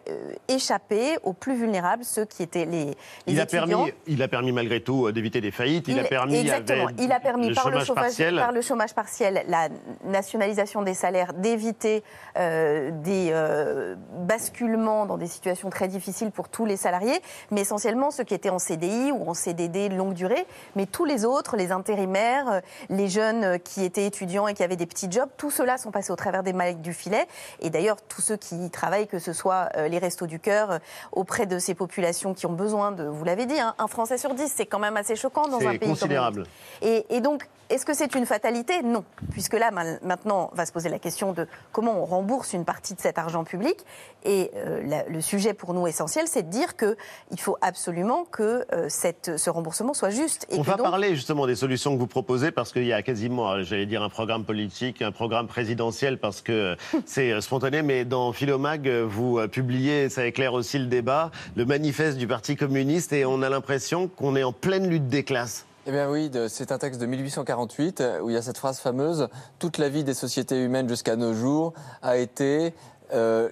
échappé aux plus vulnérables, ceux qui étaient les, les Il a, étudiants. permis, il a permis malgré tout euh, d'éviter des faillites. Il, a permis exactement. Il a permis le par, le chômage partiel. par le chômage partiel, la nationalisation des salaires, d'éviter euh, des euh, basculements dans des situations très difficiles pour tous les salariés, mais essentiellement ceux qui étaient en CDI ou en CDD de longue durée, mais tous les autres, les intérimaires, les jeunes qui étaient étudiants et qui avaient des petits jobs, tous ceux-là sont passés au travers des mailles du filet Et d'ailleurs, tous ceux qui y travaillent, que ce soit euh, les restos du cœur, euh, auprès de ces populations qui ont besoin de, vous l'avez dit, hein, un Français sur dix, c'est quand même assez choquant dans un C'est pays considérable. comme le nôtre. Et, et donc, est-ce que c'est une fatalité? Non, puisque là, ma- maintenant, va se poser la question de comment on rembourse une partie de cet argent public. Et euh, la- le sujet pour nous essentiel, c'est de dire qu'il faut absolument que euh, cette, ce remboursement soit juste. Et On va donc- parler justement des solutions que vous proposez parce qu'il y a quasiment, j'allais dire, un programme politique, un programme présidentiel parce que c'est euh, spontané, mais dans Philomag, euh, vous euh, publiez, ça éclaire aussi le débat, le manifeste du Parti communiste et on a l'impression qu'on est en pleine lutte des classes. Eh bien oui, c'est un texte de 1848 euh, où il y a cette phrase fameuse Toute la vie des sociétés humaines jusqu'à nos jours a été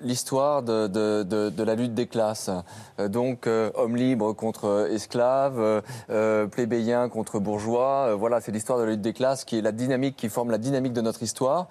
l'histoire de, la lutte des classes. Donc, hommes libres contre esclaves, plébéiens contre bourgeois. Voilà, c'est l'histoire de la lutte des classes qui est la dynamique, qui forme la dynamique de notre histoire.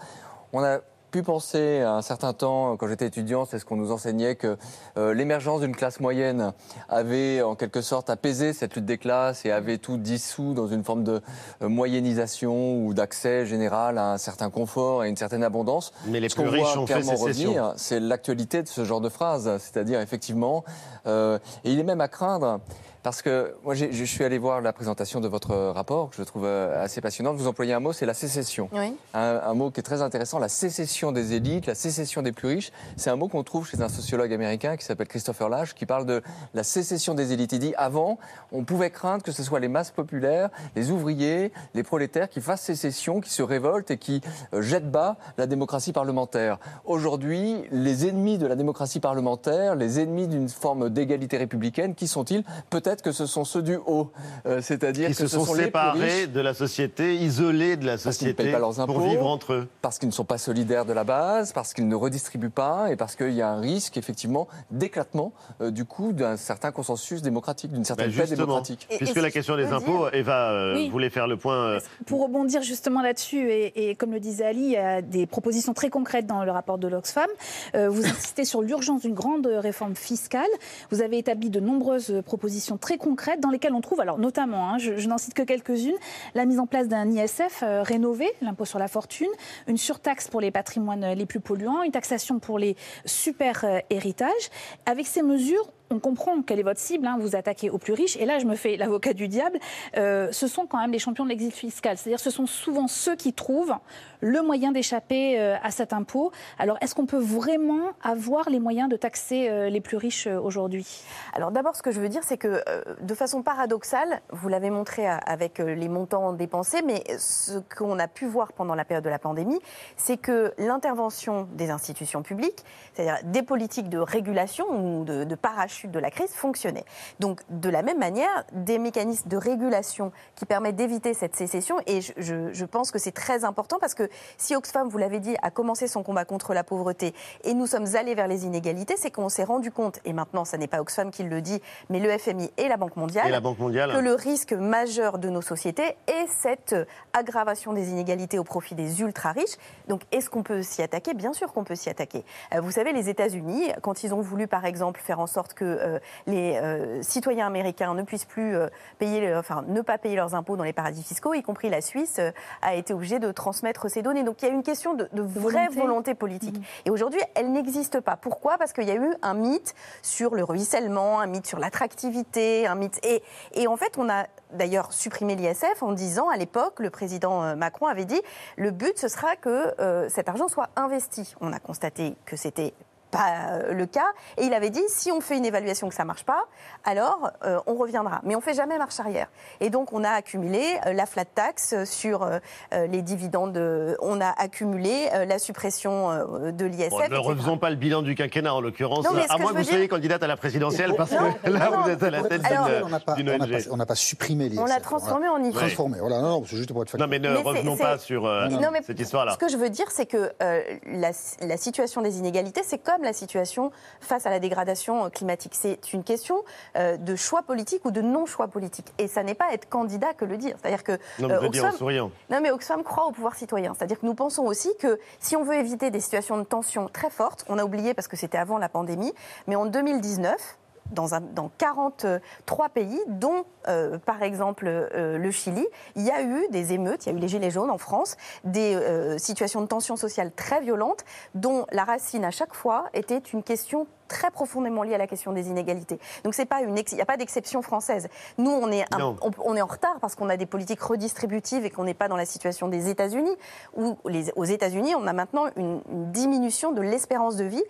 On a pu penser à un certain temps, quand j'étais étudiant, c'est ce qu'on nous enseignait, que euh, l'émergence d'une classe moyenne avait en quelque sorte apaisé cette lutte des classes et avait tout dissous dans une forme de euh, moyennisation ou d'accès général à un certain confort et une certaine abondance. Mais les Ce plus riches ont fait revenir, c'est l'actualité de ce genre de phrase, c'est-à-dire effectivement, euh, et il est même à craindre. Parce que moi, je suis allé voir la présentation de votre rapport, que je trouve euh, assez passionnante. Vous employez un mot, c'est la sécession. Oui. Un, un mot qui est très intéressant, la sécession des élites, la sécession des plus riches. C'est un mot qu'on trouve chez un sociologue américain qui s'appelle Christopher Lash, qui parle de la sécession des élites. Il dit avant, on pouvait craindre que ce soit les masses populaires, les ouvriers, les prolétaires qui fassent sécession, qui se révoltent et qui euh, jettent bas la démocratie parlementaire. Aujourd'hui, les ennemis de la démocratie parlementaire, les ennemis d'une forme d'égalité républicaine, qui sont-ils? Peut-être que ce sont ceux du haut, Euh, c'est-à-dire Qui que se ce sont, séparés de la société, isolés de la parce ne société payent pas leurs impôts, pour vivre entre eux. parce qu'ils ne sont pas solidaires de la base, parce qu'ils ne redistribuent pas et parce qu'il y a un risque effectivement d'éclatement euh, du coup d'un certain consensus démocratique, d'une certaine Ben paix démocratique. puisque la question des impôts, Eva euh, Oui. voulait faire le point. euh, Pour rebondir justement là-dessus, et, et comme le disait Ali, il y a des propositions très concrètes dans le rapport de l'Oxfam. Euh, vous insistez sur l'urgence d'une grande réforme fiscale. Vous avez établi de nombreuses propositions très concrètes dans lesquelles on trouve, alors notamment, hein, je, n'en cite que quelques-unes, la mise en place d'un ISF euh, rénové, l'impôt sur la fortune, une surtaxe pour les patrimoines les plus polluants, une taxation pour les super euh, héritages. Avec ces mesures, on comprend quelle est votre cible, hein, vous attaquez aux plus riches, et là je me fais l'avocat du diable, euh, ce sont quand même les champions de l'exil fiscal, c'est-à-dire ce sont souvent ceux qui trouvent le moyen d'échapper euh, à cet impôt. Alors est-ce qu'on peut vraiment avoir les moyens de taxer euh, les plus riches aujourd'hui? Alors d'abord, ce que je veux dire, c'est que de façon paradoxale, vous l'avez montré avec les montants dépensés, mais ce qu'on a pu voir pendant la période de la pandémie, c'est que l'intervention des institutions publiques, c'est-à-dire des politiques de régulation ou de parachute de la crise, fonctionnait. Donc de la même manière, des mécanismes de régulation qui permettent d'éviter cette sécession, et je, je- je pense que c'est très important parce que si Oxfam, vous l'avez dit, a commencé son combat contre la pauvreté et nous sommes allés vers les inégalités, c'est qu'on s'est rendu compte, et maintenant ça n'est pas Oxfam qui le dit, mais le FMI et la Banque mondiale, la Banque mondiale. que le risque majeur de nos sociétés est cette aggravation des inégalités au profit des ultra-riches. Donc est-ce qu'on peut s'y attaquer? Bien sûr qu'on peut s'y attaquer. Euh, vous savez, les États-Unis, quand ils ont voulu par exemple faire en sorte que euh, les euh, citoyens américains ne puissent plus euh, payer, enfin ne pas payer leurs impôts dans les paradis fiscaux, y compris la Suisse, a été obligée de transmettre ces données. Donc il y a une question de, de vraie volonté. volonté politique. Et aujourd'hui, elle n'existe pas. Pourquoi? Parce qu'il y a eu un mythe sur le ruissellement, un mythe sur l'attractivité, un mythe. Et, et en fait, on a d'ailleurs supprimé l'ISF en disant à l'époque, le président Macron avait dit le but ce sera que euh, cet argent soit investi. On a constaté que c'était pas euh, le cas. Et il avait dit, si on fait une évaluation que ça marche pas, alors euh, on reviendra. Mais on fait jamais marche arrière. Et donc on a accumulé euh, la flat tax sur euh, les dividendes. euh, on a accumulé euh, la suppression euh, de l'ISF. Bon, ne refaisons pas le bilan du quinquennat en l'occurrence, à moins que vous soyez candidate à la présidentielle, parce Non, que là non, vous êtes à la tête Alors, d'une- on n'a pas, d'une on n'a ONG. pas- on n'a pas supprimé les On l'a transformé en IFE. Transformé, voilà. Non, non, c'est juste pour être Non, mais ne Mais revenons c'est- pas sur euh, cette histoire-là. Ce que je veux dire, c'est que euh, la, la situation des inégalités, c'est comme la situation face à la dégradation climatique. C'est une question euh, de choix politique ou de non-choix politique. Et ça n'est pas être candidat que le dire. C'est-à-dire que Non, mais euh, dire en Oxfam- souriant. non, mais Oxfam croit au pouvoir citoyen. C'est-à-dire que nous pensons aussi que si on veut éviter des situations de tension très fortes, on a oublié parce que c'était avant la pandémie, mais en 2019, dans, un, dans 43 pays, dont euh, par exemple euh, le Chili, il y a eu des émeutes, il y a eu les Gilets jaunes en France, des euh, situations de tension sociale très violentes, dont la racine à chaque fois était une question très profondément liée à la question des inégalités. Donc c'est pas une, il n'y a pas d'exception française. Nous, on est, un- on, on est en retard parce qu'on a des politiques redistributives et qu'on n'est pas dans la situation des États-Unis, où les- aux États-Unis, on a maintenant une, une diminution de l'espérance de vie.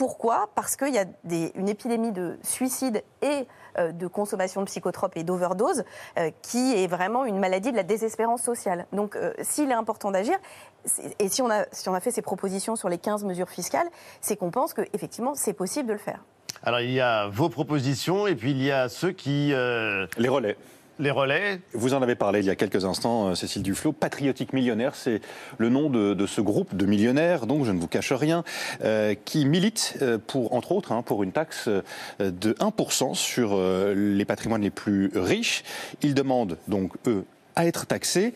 Pourquoi? Parce qu'il y a des- une épidémie de suicide et euh, de consommation de psychotropes et d'overdose euh, qui est vraiment une maladie de la désespérance sociale. Donc euh, s'il est important d'agir, et si on, a, si on a fait ces propositions sur les 15 mesures fiscales, c'est qu'on pense qu'effectivement c'est possible de le faire. Alors il y a vos propositions et puis il y a ceux qui... euh, Les relais. Les relais. Vous en avez parlé il y a quelques instants, euh, Cécile Duflot. Patriotique Millionnaire, c'est le nom de, ce groupe de millionnaires, donc je ne vous cache rien, euh, qui milite euh, pour, entre autres, hein, pour une taxe de 1% sur les patrimoines les plus riches. Ils demandent donc, eux, à être taxés.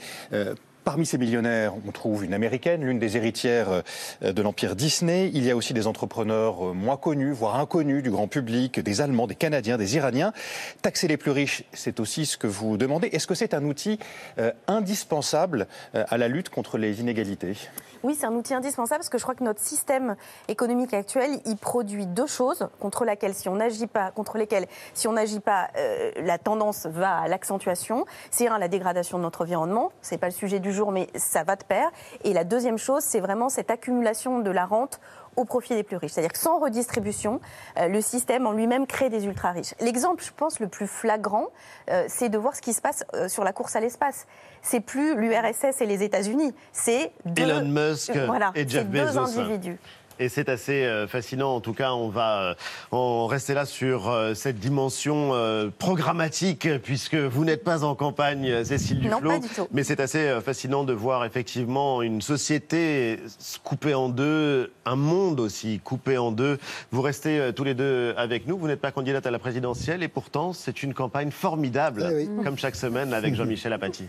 Parmi ces millionnaires, on trouve une américaine, l'une des héritières euh, de l'empire Disney. Il y a aussi des entrepreneurs euh, moins connus, voire inconnus du grand public, des Allemands, des Canadiens, des Iraniens. Taxer les plus riches, c'est aussi ce que vous demandez. Est-ce que c'est un outil euh, indispensable à la lutte contre les inégalités? Oui, c'est un outil indispensable parce que je crois que notre système économique actuel, il produit deux choses contre laquelle, si on n'agit pas, contre lesquelles, si on n'agit pas, euh, la tendance va à l'accentuation. C'est un, la dégradation de notre environnement. C'est pas le sujet du jour, mais ça va de pair. Et la deuxième chose, c'est vraiment cette accumulation de la rente au profit des plus riches. C'est-à-dire que sans redistribution, euh, le système en lui-même crée des ultra-riches. L'exemple, je pense, le plus flagrant, euh, c'est de voir ce qui se passe euh, sur la course à l'espace. C'est plus l'URSS et les États-Unis, c'est deux- Elon Musk voilà, et Jeff c'est deux Bezos. individus. Et c'est assez euh, fascinant. En tout cas, on va euh, en rester là sur euh, cette dimension programmatique, puisque vous n'êtes pas en campagne, Cécile Non, Duflot. pas du tout. Mais c'est assez fascinant de voir effectivement une société se couper en deux, un monde aussi coupé en deux. Vous restez tous les deux avec nous. Vous n'êtes pas candidate à la présidentielle et pourtant, c'est une campagne formidable, Eh oui. comme chaque semaine avec Jean-Michel Apathy.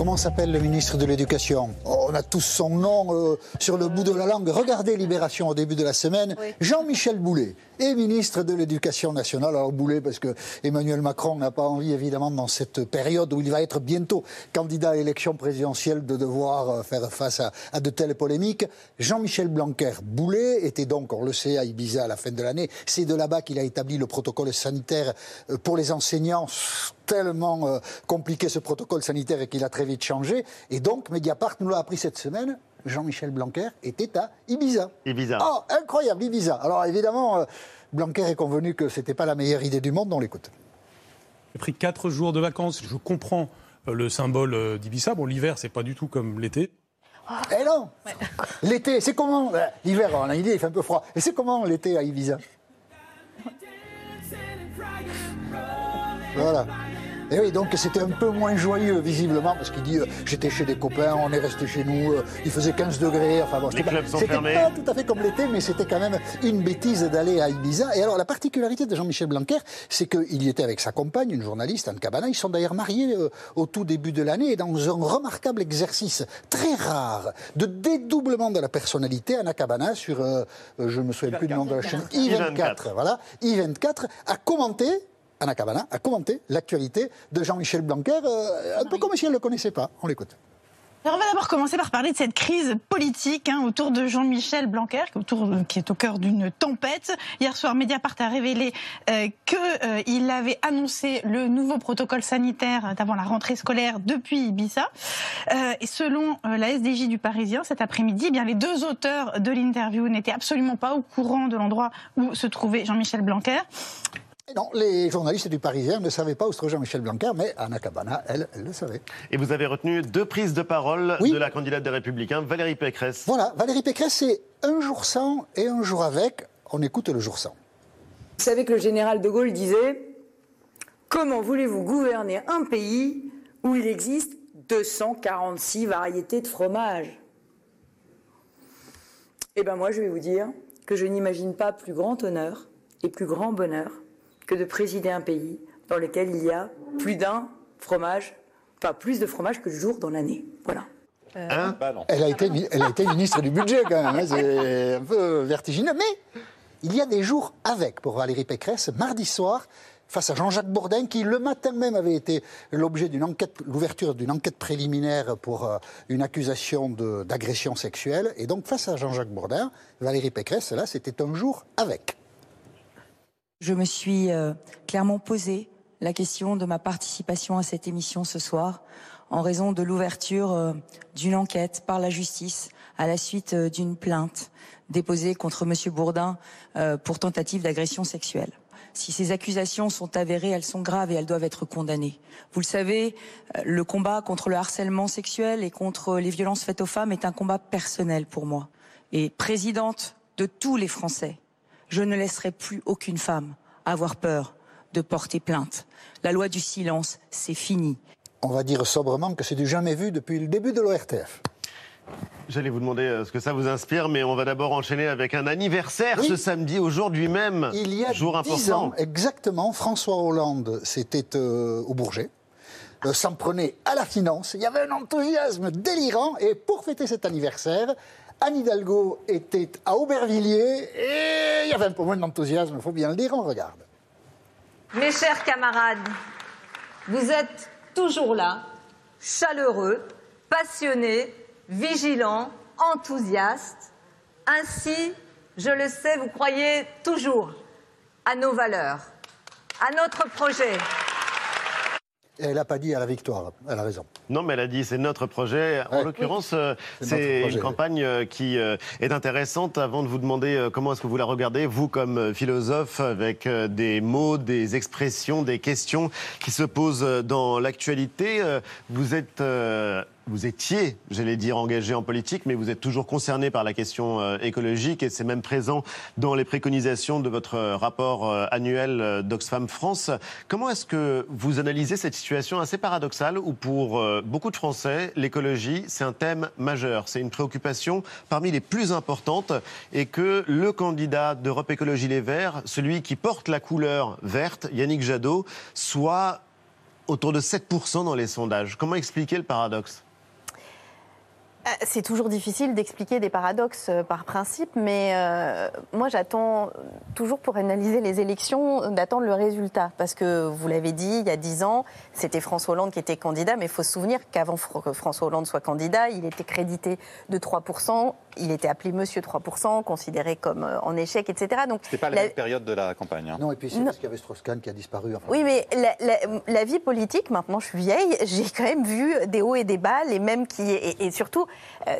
Comment s'appelle le ministre de l'Éducation? Oh, On a tous son nom euh, sur le bout de la langue. Regardez Libération au début de la semaine. Jean-Michel Boulet est ministre de l'Éducation nationale. Alors Boulet, parce que Emmanuel Macron n'a pas envie, évidemment, dans cette période où il va être bientôt candidat à l'élection présidentielle, de devoir euh, faire face à, à de telles polémiques. Jean-Michel Blanquer Boulet était donc, on le sait, à Ibiza à la fin de l'année. C'est de là-bas qu'il a établi le protocole sanitaire euh, pour les enseignants tellement euh, compliqué ce protocole sanitaire et qu'il a très vite changé. Et donc, Mediapart nous l'a appris cette semaine. Jean-Michel Blanquer était à Ibiza. Ibiza. Oh, incroyable, Ibiza. Alors évidemment, euh, Blanquer est convenu que c'était pas la meilleure idée du monde, on l'écoute. J'ai pris quatre jours de vacances. Je comprends euh, le symbole euh, d'Ibiza. Bon, l'hiver, c'est pas du tout comme l'été. Eh non L'été, c'est comment L'hiver, on a une idée, il fait un peu froid. Et c'est comment l'été à Ibiza? Voilà. Et oui, donc c'était un peu moins joyeux, visiblement, parce qu'il dit euh, j'étais chez des copains, on est resté chez nous, euh, il faisait 15 degrés. Enfin bon, Les c'était pas- clubs sont fermés. pas tout à fait comme l'été, mais c'était quand même une bêtise d'aller à Ibiza. Et alors, la particularité de Jean-Michel Blanquer, c'est qu'il y était avec sa compagne, une journaliste, Anne Cabana. Ils sont d'ailleurs mariés euh, au tout début de l'année, et dans un remarquable exercice très rare de dédoublement de la personnalité, Anna Cabana, sur, je me souviens plus du nom de la chaîne, I24, I24. voilà, I24, a commenté Anna Cabana a commenté l'actualité de Jean-Michel Blanquer, euh, un peu comme si elle ne le connaissait pas. On l'écoute. Alors, on va d'abord commencer par parler de cette crise politique hein, autour de Jean-Michel Blanquer, qui est, autour, qui est au cœur d'une tempête. Hier soir, Mediapart a révélé euh, qu'il avait annoncé le nouveau protocole sanitaire d'avant la rentrée scolaire depuis Ibiza. Euh, et selon euh, la SDJ du Parisien, cet après-midi, eh bien les deux auteurs de l'interview n'étaient absolument pas au courant de l'endroit où se trouvait Jean-Michel Blanquer. Non, les journalistes du Parisien ne savaient pas où se trouvait Jean-Michel Blanquer, mais Anna Cabana, elle, elle le savait. Et vous avez retenu deux prises de parole Oui. de la candidate des Républicains, Valérie Pécresse. Voilà, Valérie Pécresse, c'est un jour sans et un jour avec. On écoute le jour sans. Vous savez que le général de Gaulle disait Comment voulez-vous gouverner un pays où il existe 246 variétés de fromage? Eh bien, moi, je vais vous dire que je n'imagine pas plus grand honneur et plus grand bonheur que de présider un pays dans lequel il y a plus d'un fromage, enfin plus de fromage que de jours dans l'année. Voilà. Hein elle, a été, elle a été ministre du budget quand même. hein, C'est un peu vertigineux. Mais il y a des jours avec pour Valérie Pécresse. Mardi soir, face à Jean-Jacques Bourdin, qui le matin même avait été l'objet d'une enquête, l'ouverture d'une enquête préliminaire pour euh, une accusation de- d'agression sexuelle. Et donc face à Jean-Jacques Bourdin, Valérie Pécresse, là, c'était un jour avec. Je me suis euh, clairement posé la question de ma participation à cette émission ce soir en raison de l'ouverture euh, d'une enquête par la justice à la suite euh, d'une plainte déposée contre Monsieur Bourdin pour tentative d'agression sexuelle. Si ces accusations sont avérées, elles sont graves et elles doivent être condamnées. Vous le savez, le combat contre le harcèlement sexuel et contre les violences faites aux femmes est un combat personnel pour moi. Et présidente de tous les Français, je ne laisserai plus aucune femme avoir peur de porter plainte. La loi du silence, c'est fini. On va dire sobrement que c'est du jamais vu depuis le début de l'ORTF. J'allais vous demander euh, ce que ça vous inspire, mais on va d'abord enchaîner avec un anniversaire Oui. ce samedi, aujourd'hui même. Il y a jour 10 important. ans, exactement, François Hollande, c'était euh, au Bourget, euh, s'en prenait à la finance. Il y avait un enthousiasme délirant. Et pour fêter cet anniversaire, Anne Hidalgo était à Aubervilliers et il y avait un peu moins d'enthousiasme, il faut bien le dire, on regarde. Mes chers camarades, vous êtes toujours là, chaleureux, passionnés, vigilants, enthousiastes. Ainsi, je le sais, vous croyez toujours à nos valeurs, à notre projet. Et elle n'a pas dit à la victoire, elle a raison. Non, mais elle a dit c'est notre projet. En Ouais. l'occurrence, euh, C'est une campagne euh, qui euh, est intéressante. Avant de vous demander comment est-ce que vous la regardez, vous comme philosophe, avec des mots, des expressions, des questions qui se posent dans l'actualité, vous êtes vous étiez, j'allais dire, engagé en politique, mais vous êtes toujours concerné par la question euh, écologique et c'est même présent dans les préconisations de votre euh, rapport euh, annuel d'Oxfam France. Comment est-ce que vous analysez cette situation assez paradoxale où pour beaucoup de Français, l'écologie, c'est un thème majeur, c'est une préoccupation parmi les plus importantes et que le candidat d'Europe Écologie Les Verts, celui qui porte la couleur verte, Yannick Jadot, soit autour de 7% dans les sondages. Comment expliquer le paradoxe? C'est toujours difficile d'expliquer des paradoxes euh, par principe, mais euh, moi j'attends toujours pour analyser les élections euh, d'attendre le résultat. Parce que vous l'avez dit, il y a dix ans, c'était François Hollande qui était candidat, mais il faut se souvenir qu'avant que François Hollande soit candidat, il était crédité de 3%, il était appelé Monsieur 3%, considéré comme euh, en échec, etc. Donc, C'était pas la la- même période de la campagne. hein. Non, et puis c'est parce qu'il y avait Strauss-Kahn qui a disparu. enfin. oui, mais la, la- la vie politique, maintenant je suis vieille, j'ai quand même vu des hauts et des bas, les mêmes qui. Et, et surtout, euh,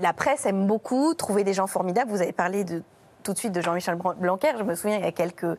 la presse aime beaucoup trouver des gens formidables. Vous avez parlé de, tout de suite de Jean-Michel Blan- Blanquer. Je me souviens, il y a quelques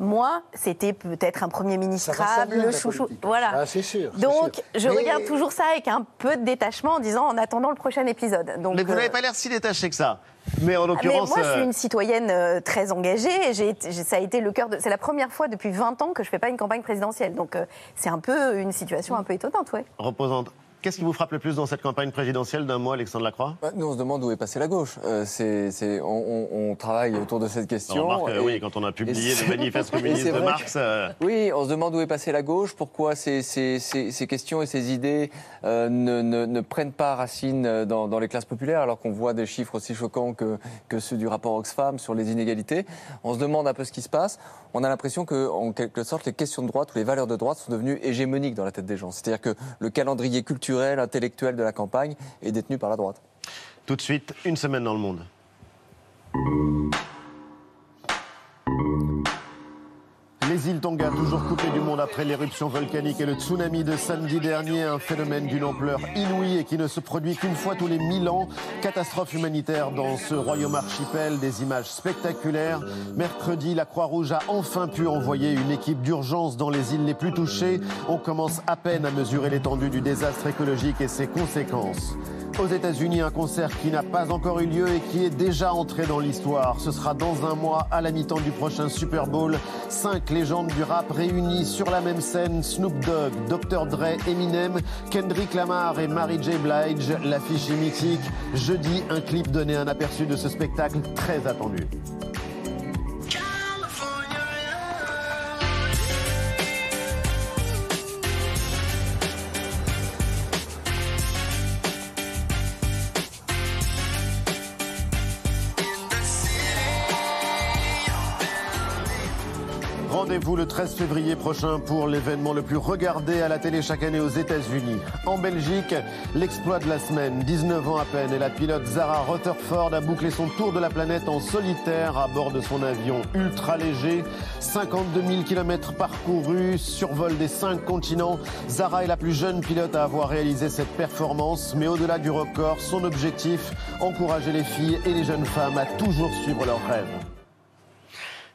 mois, c'était peut-être un Premier ministrable, le chouchou. politique. Voilà. Ah, c'est sûr. Donc, sûr. je Mais- regarde toujours ça avec un peu de détachement en disant en attendant le prochain épisode. Donc, Mais vous euh, n'avez pas l'air si détaché que ça. Mais en ah, l'occurrence. moi, je suis euh, une citoyenne euh, très engagée. J'ai- ça a été le cœur de. C'est la première fois depuis 20 ans que je fais pas une campagne présidentielle. Donc, euh, c'est un peu une situation un peu étonnante, ouais. reposante. Qu'est-ce qui vous frappe le plus dans cette campagne présidentielle d'un mois, Alexandre Lacroix? Bah, Nous, on se demande où est passée la gauche. Euh, c'est, c'est- on, on- on travaille autour de cette question. Remarque, euh, et- oui, quand on a publié le manifeste communiste de Marx. euh, Oui, on se demande où est passée la gauche, pourquoi ces, ces- ces- ces questions et ces idées ne, ne- ne prennent pas racine dans, dans les classes populaires, alors qu'on voit des chiffres aussi choquants que, que ceux du rapport Oxfam sur les inégalités. On se demande un peu ce qui se passe. On a l'impression que, en quelque sorte, les questions de droite ou les valeurs de droite sont devenues hégémoniques dans la tête des gens. C'est-à-dire que le calendrier culturel, intellectuel de la campagne est détenu par la droite. Tout de suite, une semaine dans le monde. Les îles Tonga, toujours coupées du monde après l'éruption volcanique et le tsunami de samedi dernier, un phénomène d'une ampleur inouïe et qui ne se produit qu'une fois tous les mille ans. Catastrophe humanitaire dans ce royaume archipel, des images spectaculaires. Mercredi, la Croix-Rouge a enfin pu envoyer une équipe d'urgence dans les îles les plus touchées. On commence à peine à mesurer l'étendue du désastre écologique et ses conséquences. Aux États-Unis, un concert qui n'a pas encore eu lieu et qui est déjà entré dans l'histoire. Ce sera dans un mois, à la mi-temps du prochain Super Bowl. Cinq légendes du rap réunies sur la même scène Snoop Dogg, Dr. Dre, Eminem, Kendrick Lamar et Mary J. Blige. L'affiche est mythique. Jeudi, un clip donnait un aperçu de ce spectacle très attendu. Rendez-vous le 13 février prochain pour l'événement le plus regardé à la télé chaque année aux États-Unis. En Belgique, l'exploit de la semaine. 19 ans à peine et la pilote Zara Rutherford a bouclé son tour de la planète en solitaire à bord de son avion ultra léger. 52 000 km parcourus, survol des cinq continents. Zara est la plus jeune pilote à avoir réalisé cette performance. Mais au-delà du record, son objectif, encourager les filles et les jeunes femmes à toujours suivre leurs rêves.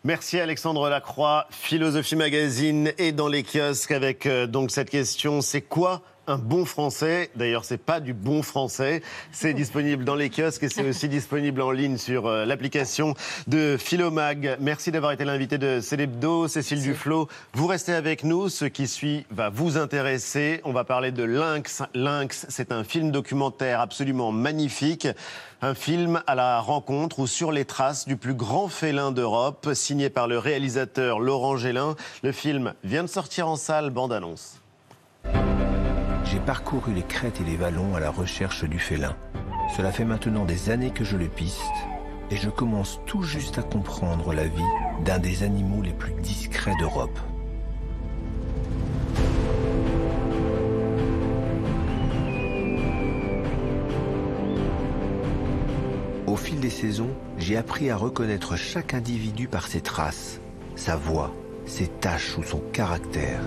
Merci Alexandre Lacroix, Philosophie Magazine et dans les kiosques avec euh, donc cette question, c'est quoi un bon français. D'ailleurs, c'est pas du bon français. C'est disponible dans les kiosques et c'est aussi disponible en ligne sur euh, l'application de Philomag. Merci d'avoir été l'invité de Célébdo, Cécile Duflo. Vous restez avec nous. Ce qui suit va vous intéresser. On va parler de Lynx. Lynx, c'est un film documentaire absolument magnifique. Un film à la rencontre ou sur les traces du plus grand félin d'Europe, signé par le réalisateur Laurent Gélin. Le film vient de sortir en salle, bande-annonce. J'ai parcouru les crêtes et les vallons à la recherche du félin. Cela fait maintenant des années que je le piste et je commence tout juste à comprendre la vie d'un des animaux les plus discrets d'Europe. Au fil des saisons, j'ai appris à reconnaître chaque individu par ses traces, sa voix, ses taches ou son caractère.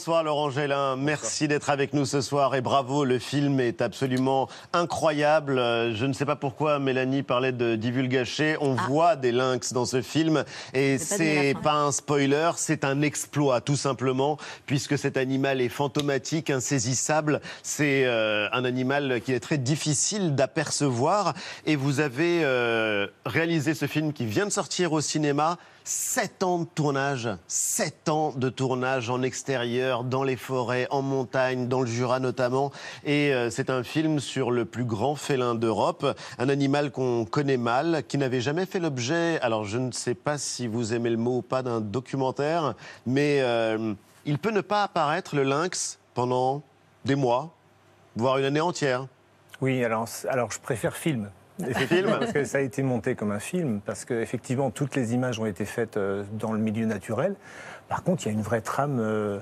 Bonsoir Laurent Gélin, merci d'être avec nous ce soir et bravo, le film est absolument incroyable. Euh, Je ne sais pas pourquoi Mélanie parlait de divulgacher, on voit des lynx dans ce film et C'est pas fin. pas un spoiler, c'est un exploit tout simplement puisque cet animal est fantomatique, insaisissable, c'est euh, un animal qui est très difficile d'apercevoir et vous avez euh, réalisé ce film qui vient de sortir au cinéma. Sept ans de tournage, sept ans de tournage en extérieur, dans les forêts, en montagne, dans le Jura notamment. Et euh, c'est un film sur le plus grand félin d'Europe, un animal qu'on connaît mal, qui n'avait jamais fait l'objet, alors je ne sais pas si vous aimez le mot ou pas, d'un documentaire, mais euh, il peut ne pas apparaître, le lynx, pendant des mois, voire une année entière. Oui, alors, alors je préfère film. Film Parce que ça a été monté comme un film, parce qu'effectivement, toutes les images ont été faites euh, dans le milieu naturel. Par contre, il y a une vraie trame euh,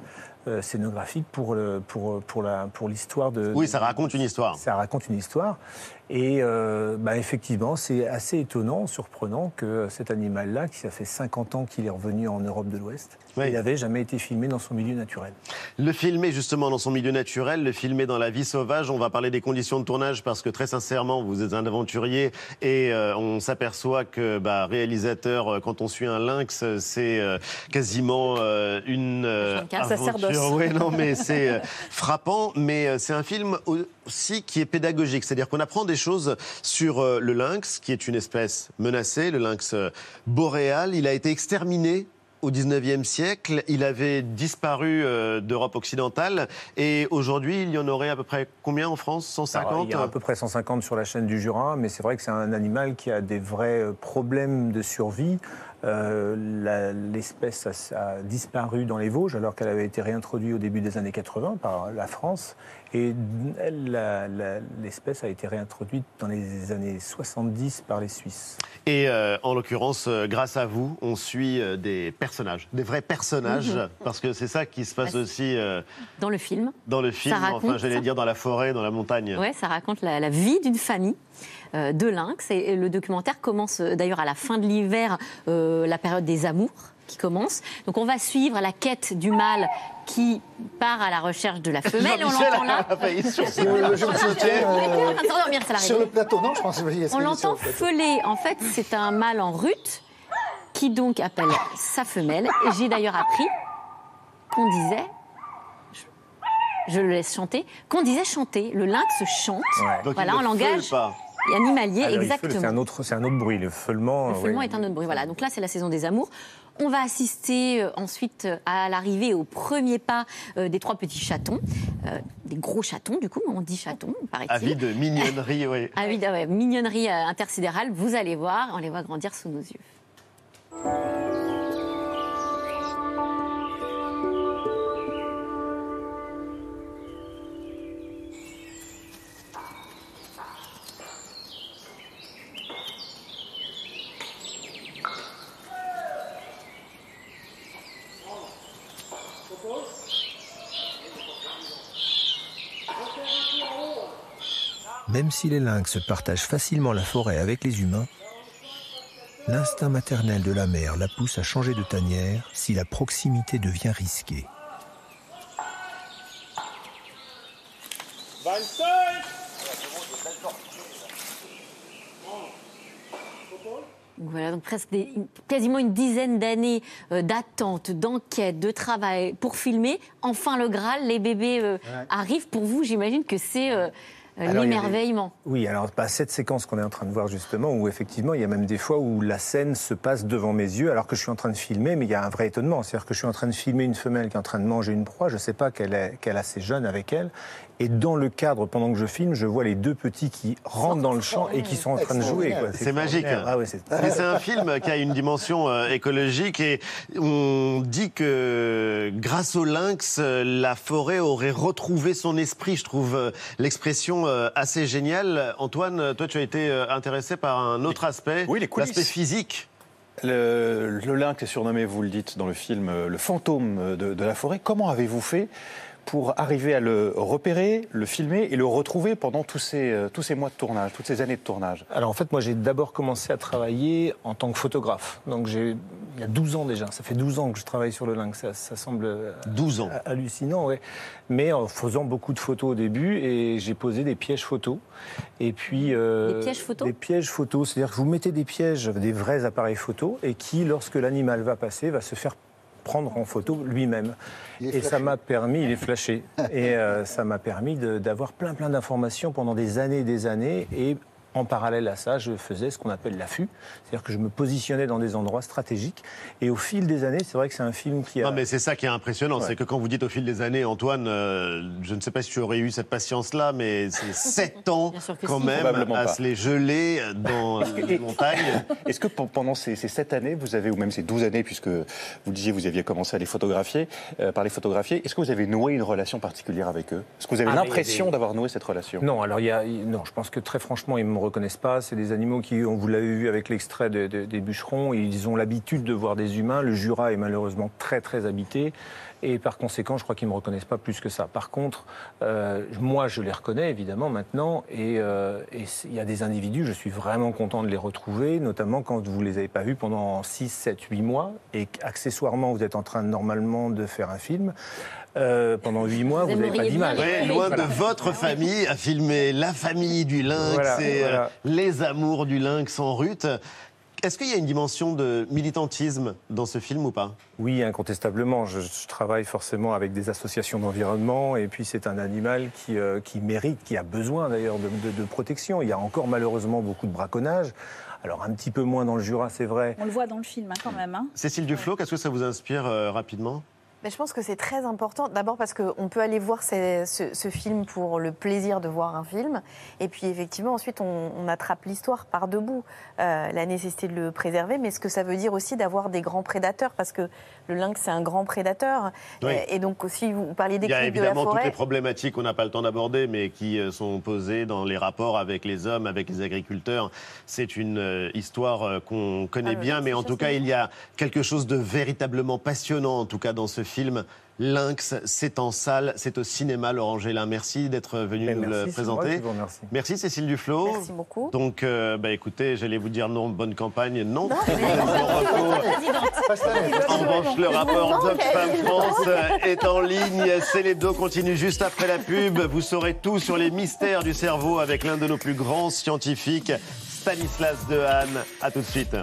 euh, scénographique pour, le- pour, pour, la, pour l'histoire de... Oui, ça raconte une histoire. Ça raconte une histoire. Et euh, bah, effectivement, c'est assez étonnant, surprenant que cet animal-là, qui ça fait 50 ans qu'il est revenu en Europe de l'Ouest, il n'avait jamais été filmé dans son milieu naturel. Le filmer justement dans son milieu naturel, le filmer dans la vie sauvage. On va parler des conditions de tournage parce que très sincèrement, vous êtes un aventurier et euh, on s'aperçoit que bah, réalisateur, euh, quand on suit un lynx, c'est euh, quasiment euh, une euh, Un sacerdoce. aventure. Oui, non, mais c'est euh, frappant. Mais euh, c'est un film aussi qui est pédagogique, c'est-à-dire qu'on apprend des choses sur euh, le lynx, qui est une espèce menacée, le lynx euh, boréal. Il a été exterminé au 19e siècle, il avait disparu euh, d'Europe occidentale et aujourd'hui, il y en aurait à peu près combien en France? 150 Alors, il y a à peu près 150 sur la chaîne du Jura, mais c'est vrai que c'est un animal qui a des vrais euh, problèmes de survie. Euh, L'espèce a, a disparu dans les Vosges alors qu'elle avait été réintroduite au début des années 80 par la France. Et l'espèce a été réintroduite dans les années 70 par les Suisses. Et euh, en l'occurrence, euh, grâce à vous, on suit euh, des personnages, des vrais personnages, Mhm. parce que c'est ça qui se passe aussi Dans le film. dans le film, raconte enfin j'allais dire dans la forêt, dans la montagne. Ouais, ça raconte la, la vie d'une famille de lynx. Et, et le documentaire commence d'ailleurs à la fin de l'hiver, la période des amours qui commence. Donc on va suivre la quête du mâle qui part à la recherche de la femelle. On l'entend là. sur le plateau, non, je pense. On l'entend feuler. En fait, c'est un mâle en rut qui donc appelle sa femelle. J'ai d'ailleurs appris qu'on disait, je, le laisse chanter, qu'on disait chanter. Le lynx chante. Ouais. Voilà, il en langage pas. animalier, Alors, feule, exactement. C'est un, autre- c'est un autre bruit, le feulement. Le oui. feulement est un autre bruit. Voilà. Donc là, c'est la saison des amours. On va assister euh, ensuite euh, à l'arrivée au premier pas euh, des trois petits chatons, euh, des gros chatons du coup, on dit chatons, paraît-il. Avis de mignonnerie, oui. Avis de ouais, mignonnerie euh, intersidérale, vous allez voir, on les voit grandir sous nos yeux. Même si les lynx partagent facilement la forêt avec les humains, l'instinct maternel de la mère la pousse à changer de tanière si la proximité devient risquée. Donc voilà, donc presque des- une- quasiment une dizaine d'années euh, d'attente, d'enquête, de travail pour filmer. Enfin le Graal, les bébés euh, arrivent. Pour vous, j'imagine que c'est euh, euh, l'émerveillement. Oui, alors bah, cette séquence qu'on est en train de voir justement, où effectivement il y a même des fois où la scène se passe devant mes yeux alors que je suis en train de filmer, mais il y a un vrai étonnement. C'est-à-dire que je suis en train de filmer une femelle qui est en train de manger une proie, je ne sais pas qu'elle est- qu'elle a ses jeunes avec elle, et dans le cadre, pendant que je filme, je vois les deux petits qui rentrent dans le champ et qui sont en train de jouer. C'est magique. Ah ouais, Mais c'est un film qui a une dimension euh, écologique et on dit que grâce au lynx, euh, la forêt aurait retrouvé son esprit. Je trouve euh, l'expression euh, assez géniale. Antoine, toi, tu as été intéressé par un autre aspect, Oui, l'aspect physique. Le, le lynx est surnommé, vous le dites dans le film, le fantôme de, de la forêt. Comment avez-vous fait pour arriver à le repérer, le filmer et le retrouver pendant tous ces, euh, tous ces mois de tournage, toutes ces années de tournage Alors en fait, moi j'ai d'abord commencé à travailler en tant que photographe. Donc j'ai il y a 12 ans déjà, ça fait 12 ans que je travaille sur le lynx. Ça, ça semble euh, 12 ans. hallucinant, ouais. Mais en faisant beaucoup de photos au début et j'ai posé des pièges photos. Et puis euh, Des pièges photos Des pièges photos, c'est-à-dire que vous mettez des pièges, des vrais appareils photos et qui, lorsque l'animal va passer, va se faire prendre en photo lui-même. Et ça m'a permis, il est flashé, et euh, ça m'a permis d'avoir plein plein d'informations pendant des années et des années. Et en parallèle à ça, je faisais ce qu'on appelle l'affût, c'est-à-dire que je me positionnais dans des endroits stratégiques. Et au fil des années, c'est vrai que c'est un film qui a... Non, mais c'est ça qui est impressionnant, Ouais. c'est que quand vous dites au fil des années, Antoine, euh, je ne sais pas si tu aurais eu cette patience-là, mais c'est sept ans quand si. même à pas. se les geler dans les montagnes. Est-ce que pe- pendant ces, ces sept années, vous avez, ou même ces douze années, puisque vous disiez vous aviez commencé à les photographier, euh, par les photographier, est-ce que vous avez noué une relation particulière avec eux? Est-ce que vous avez Ah, l'impression des- d'avoir noué cette relation? Non, alors il y a, non, je pense que très franchement, ils me reconnaissent pas. C'est des animaux qui, on vous l'avez vu avec l'extrait de- de- des bûcherons, ils ont l'habitude de voir des humains. Le Jura est malheureusement très très habité. Et par conséquent, je crois qu'ils ne me reconnaissent pas plus que ça. Par contre, euh, moi, je les reconnais évidemment maintenant. Et euh, il y a des individus, je suis vraiment content de les retrouver, notamment quand vous ne les avez pas vus pendant 6, 7, 8 mois. Et qu'accessoirement, vous êtes en train normalement de faire un film. Euh, pendant 8 mois, vous n'avez pas d'image. Ouais, Oui. loin Voilà. de votre famille, à filmer la famille du lynx Voilà, et euh, les amours du lynx en rute. Est-ce qu'il y a une dimension de militantisme dans ce film ou pas? Oui, incontestablement. Je, je travaille forcément avec des associations d'environnement et puis c'est un animal qui, euh, qui mérite, qui a besoin d'ailleurs de, de- de protection. Il y a encore malheureusement beaucoup de braconnage. Alors un petit peu moins dans le Jura, c'est vrai. On le voit dans le film hein, quand même. hein. Cécile Duflo, qu'est-ce que ça vous inspire euh, rapidement? Mais je pense que c'est très important. D'abord parce qu'on peut aller voir ce, film pour le plaisir de voir un film. Et puis effectivement, ensuite, on, on attrape l'histoire par debout. Euh, la nécessité de le préserver, mais ce que ça veut dire aussi d'avoir des grands prédateurs. Parce que le lynx, c'est un grand prédateur. Oui. Et, donc aussi, vous parliez des Il y a cris de la évidemment toutes les forêt. problématiques qu'on n'a pas le temps d'aborder, mais qui euh, sont posées dans les rapports avec les hommes, avec les agriculteurs. C'est une euh, histoire euh, qu'on connaît Ah, bien, mais en tout cas, il y a quelque chose de véritablement passionnant, en tout cas, dans ce film. Lynx, c'est en salle, c'est au cinéma, Laurent Gélin. Merci d'être venu Mais nous merci, le moi présenter. remercie. Merci Cécile Duflo. Merci beaucoup. Donc, euh, bah, écoutez, j'allais vous dire non, bonne campagne, non. Non, En revanche, le rapport d'Oxfam elle. France est en ligne. C'est les deux continue juste après la pub. Vous saurez tout sur les mystères du cerveau avec l'un de nos plus grands scientifiques, Stanislas Dehaene. À tout de suite.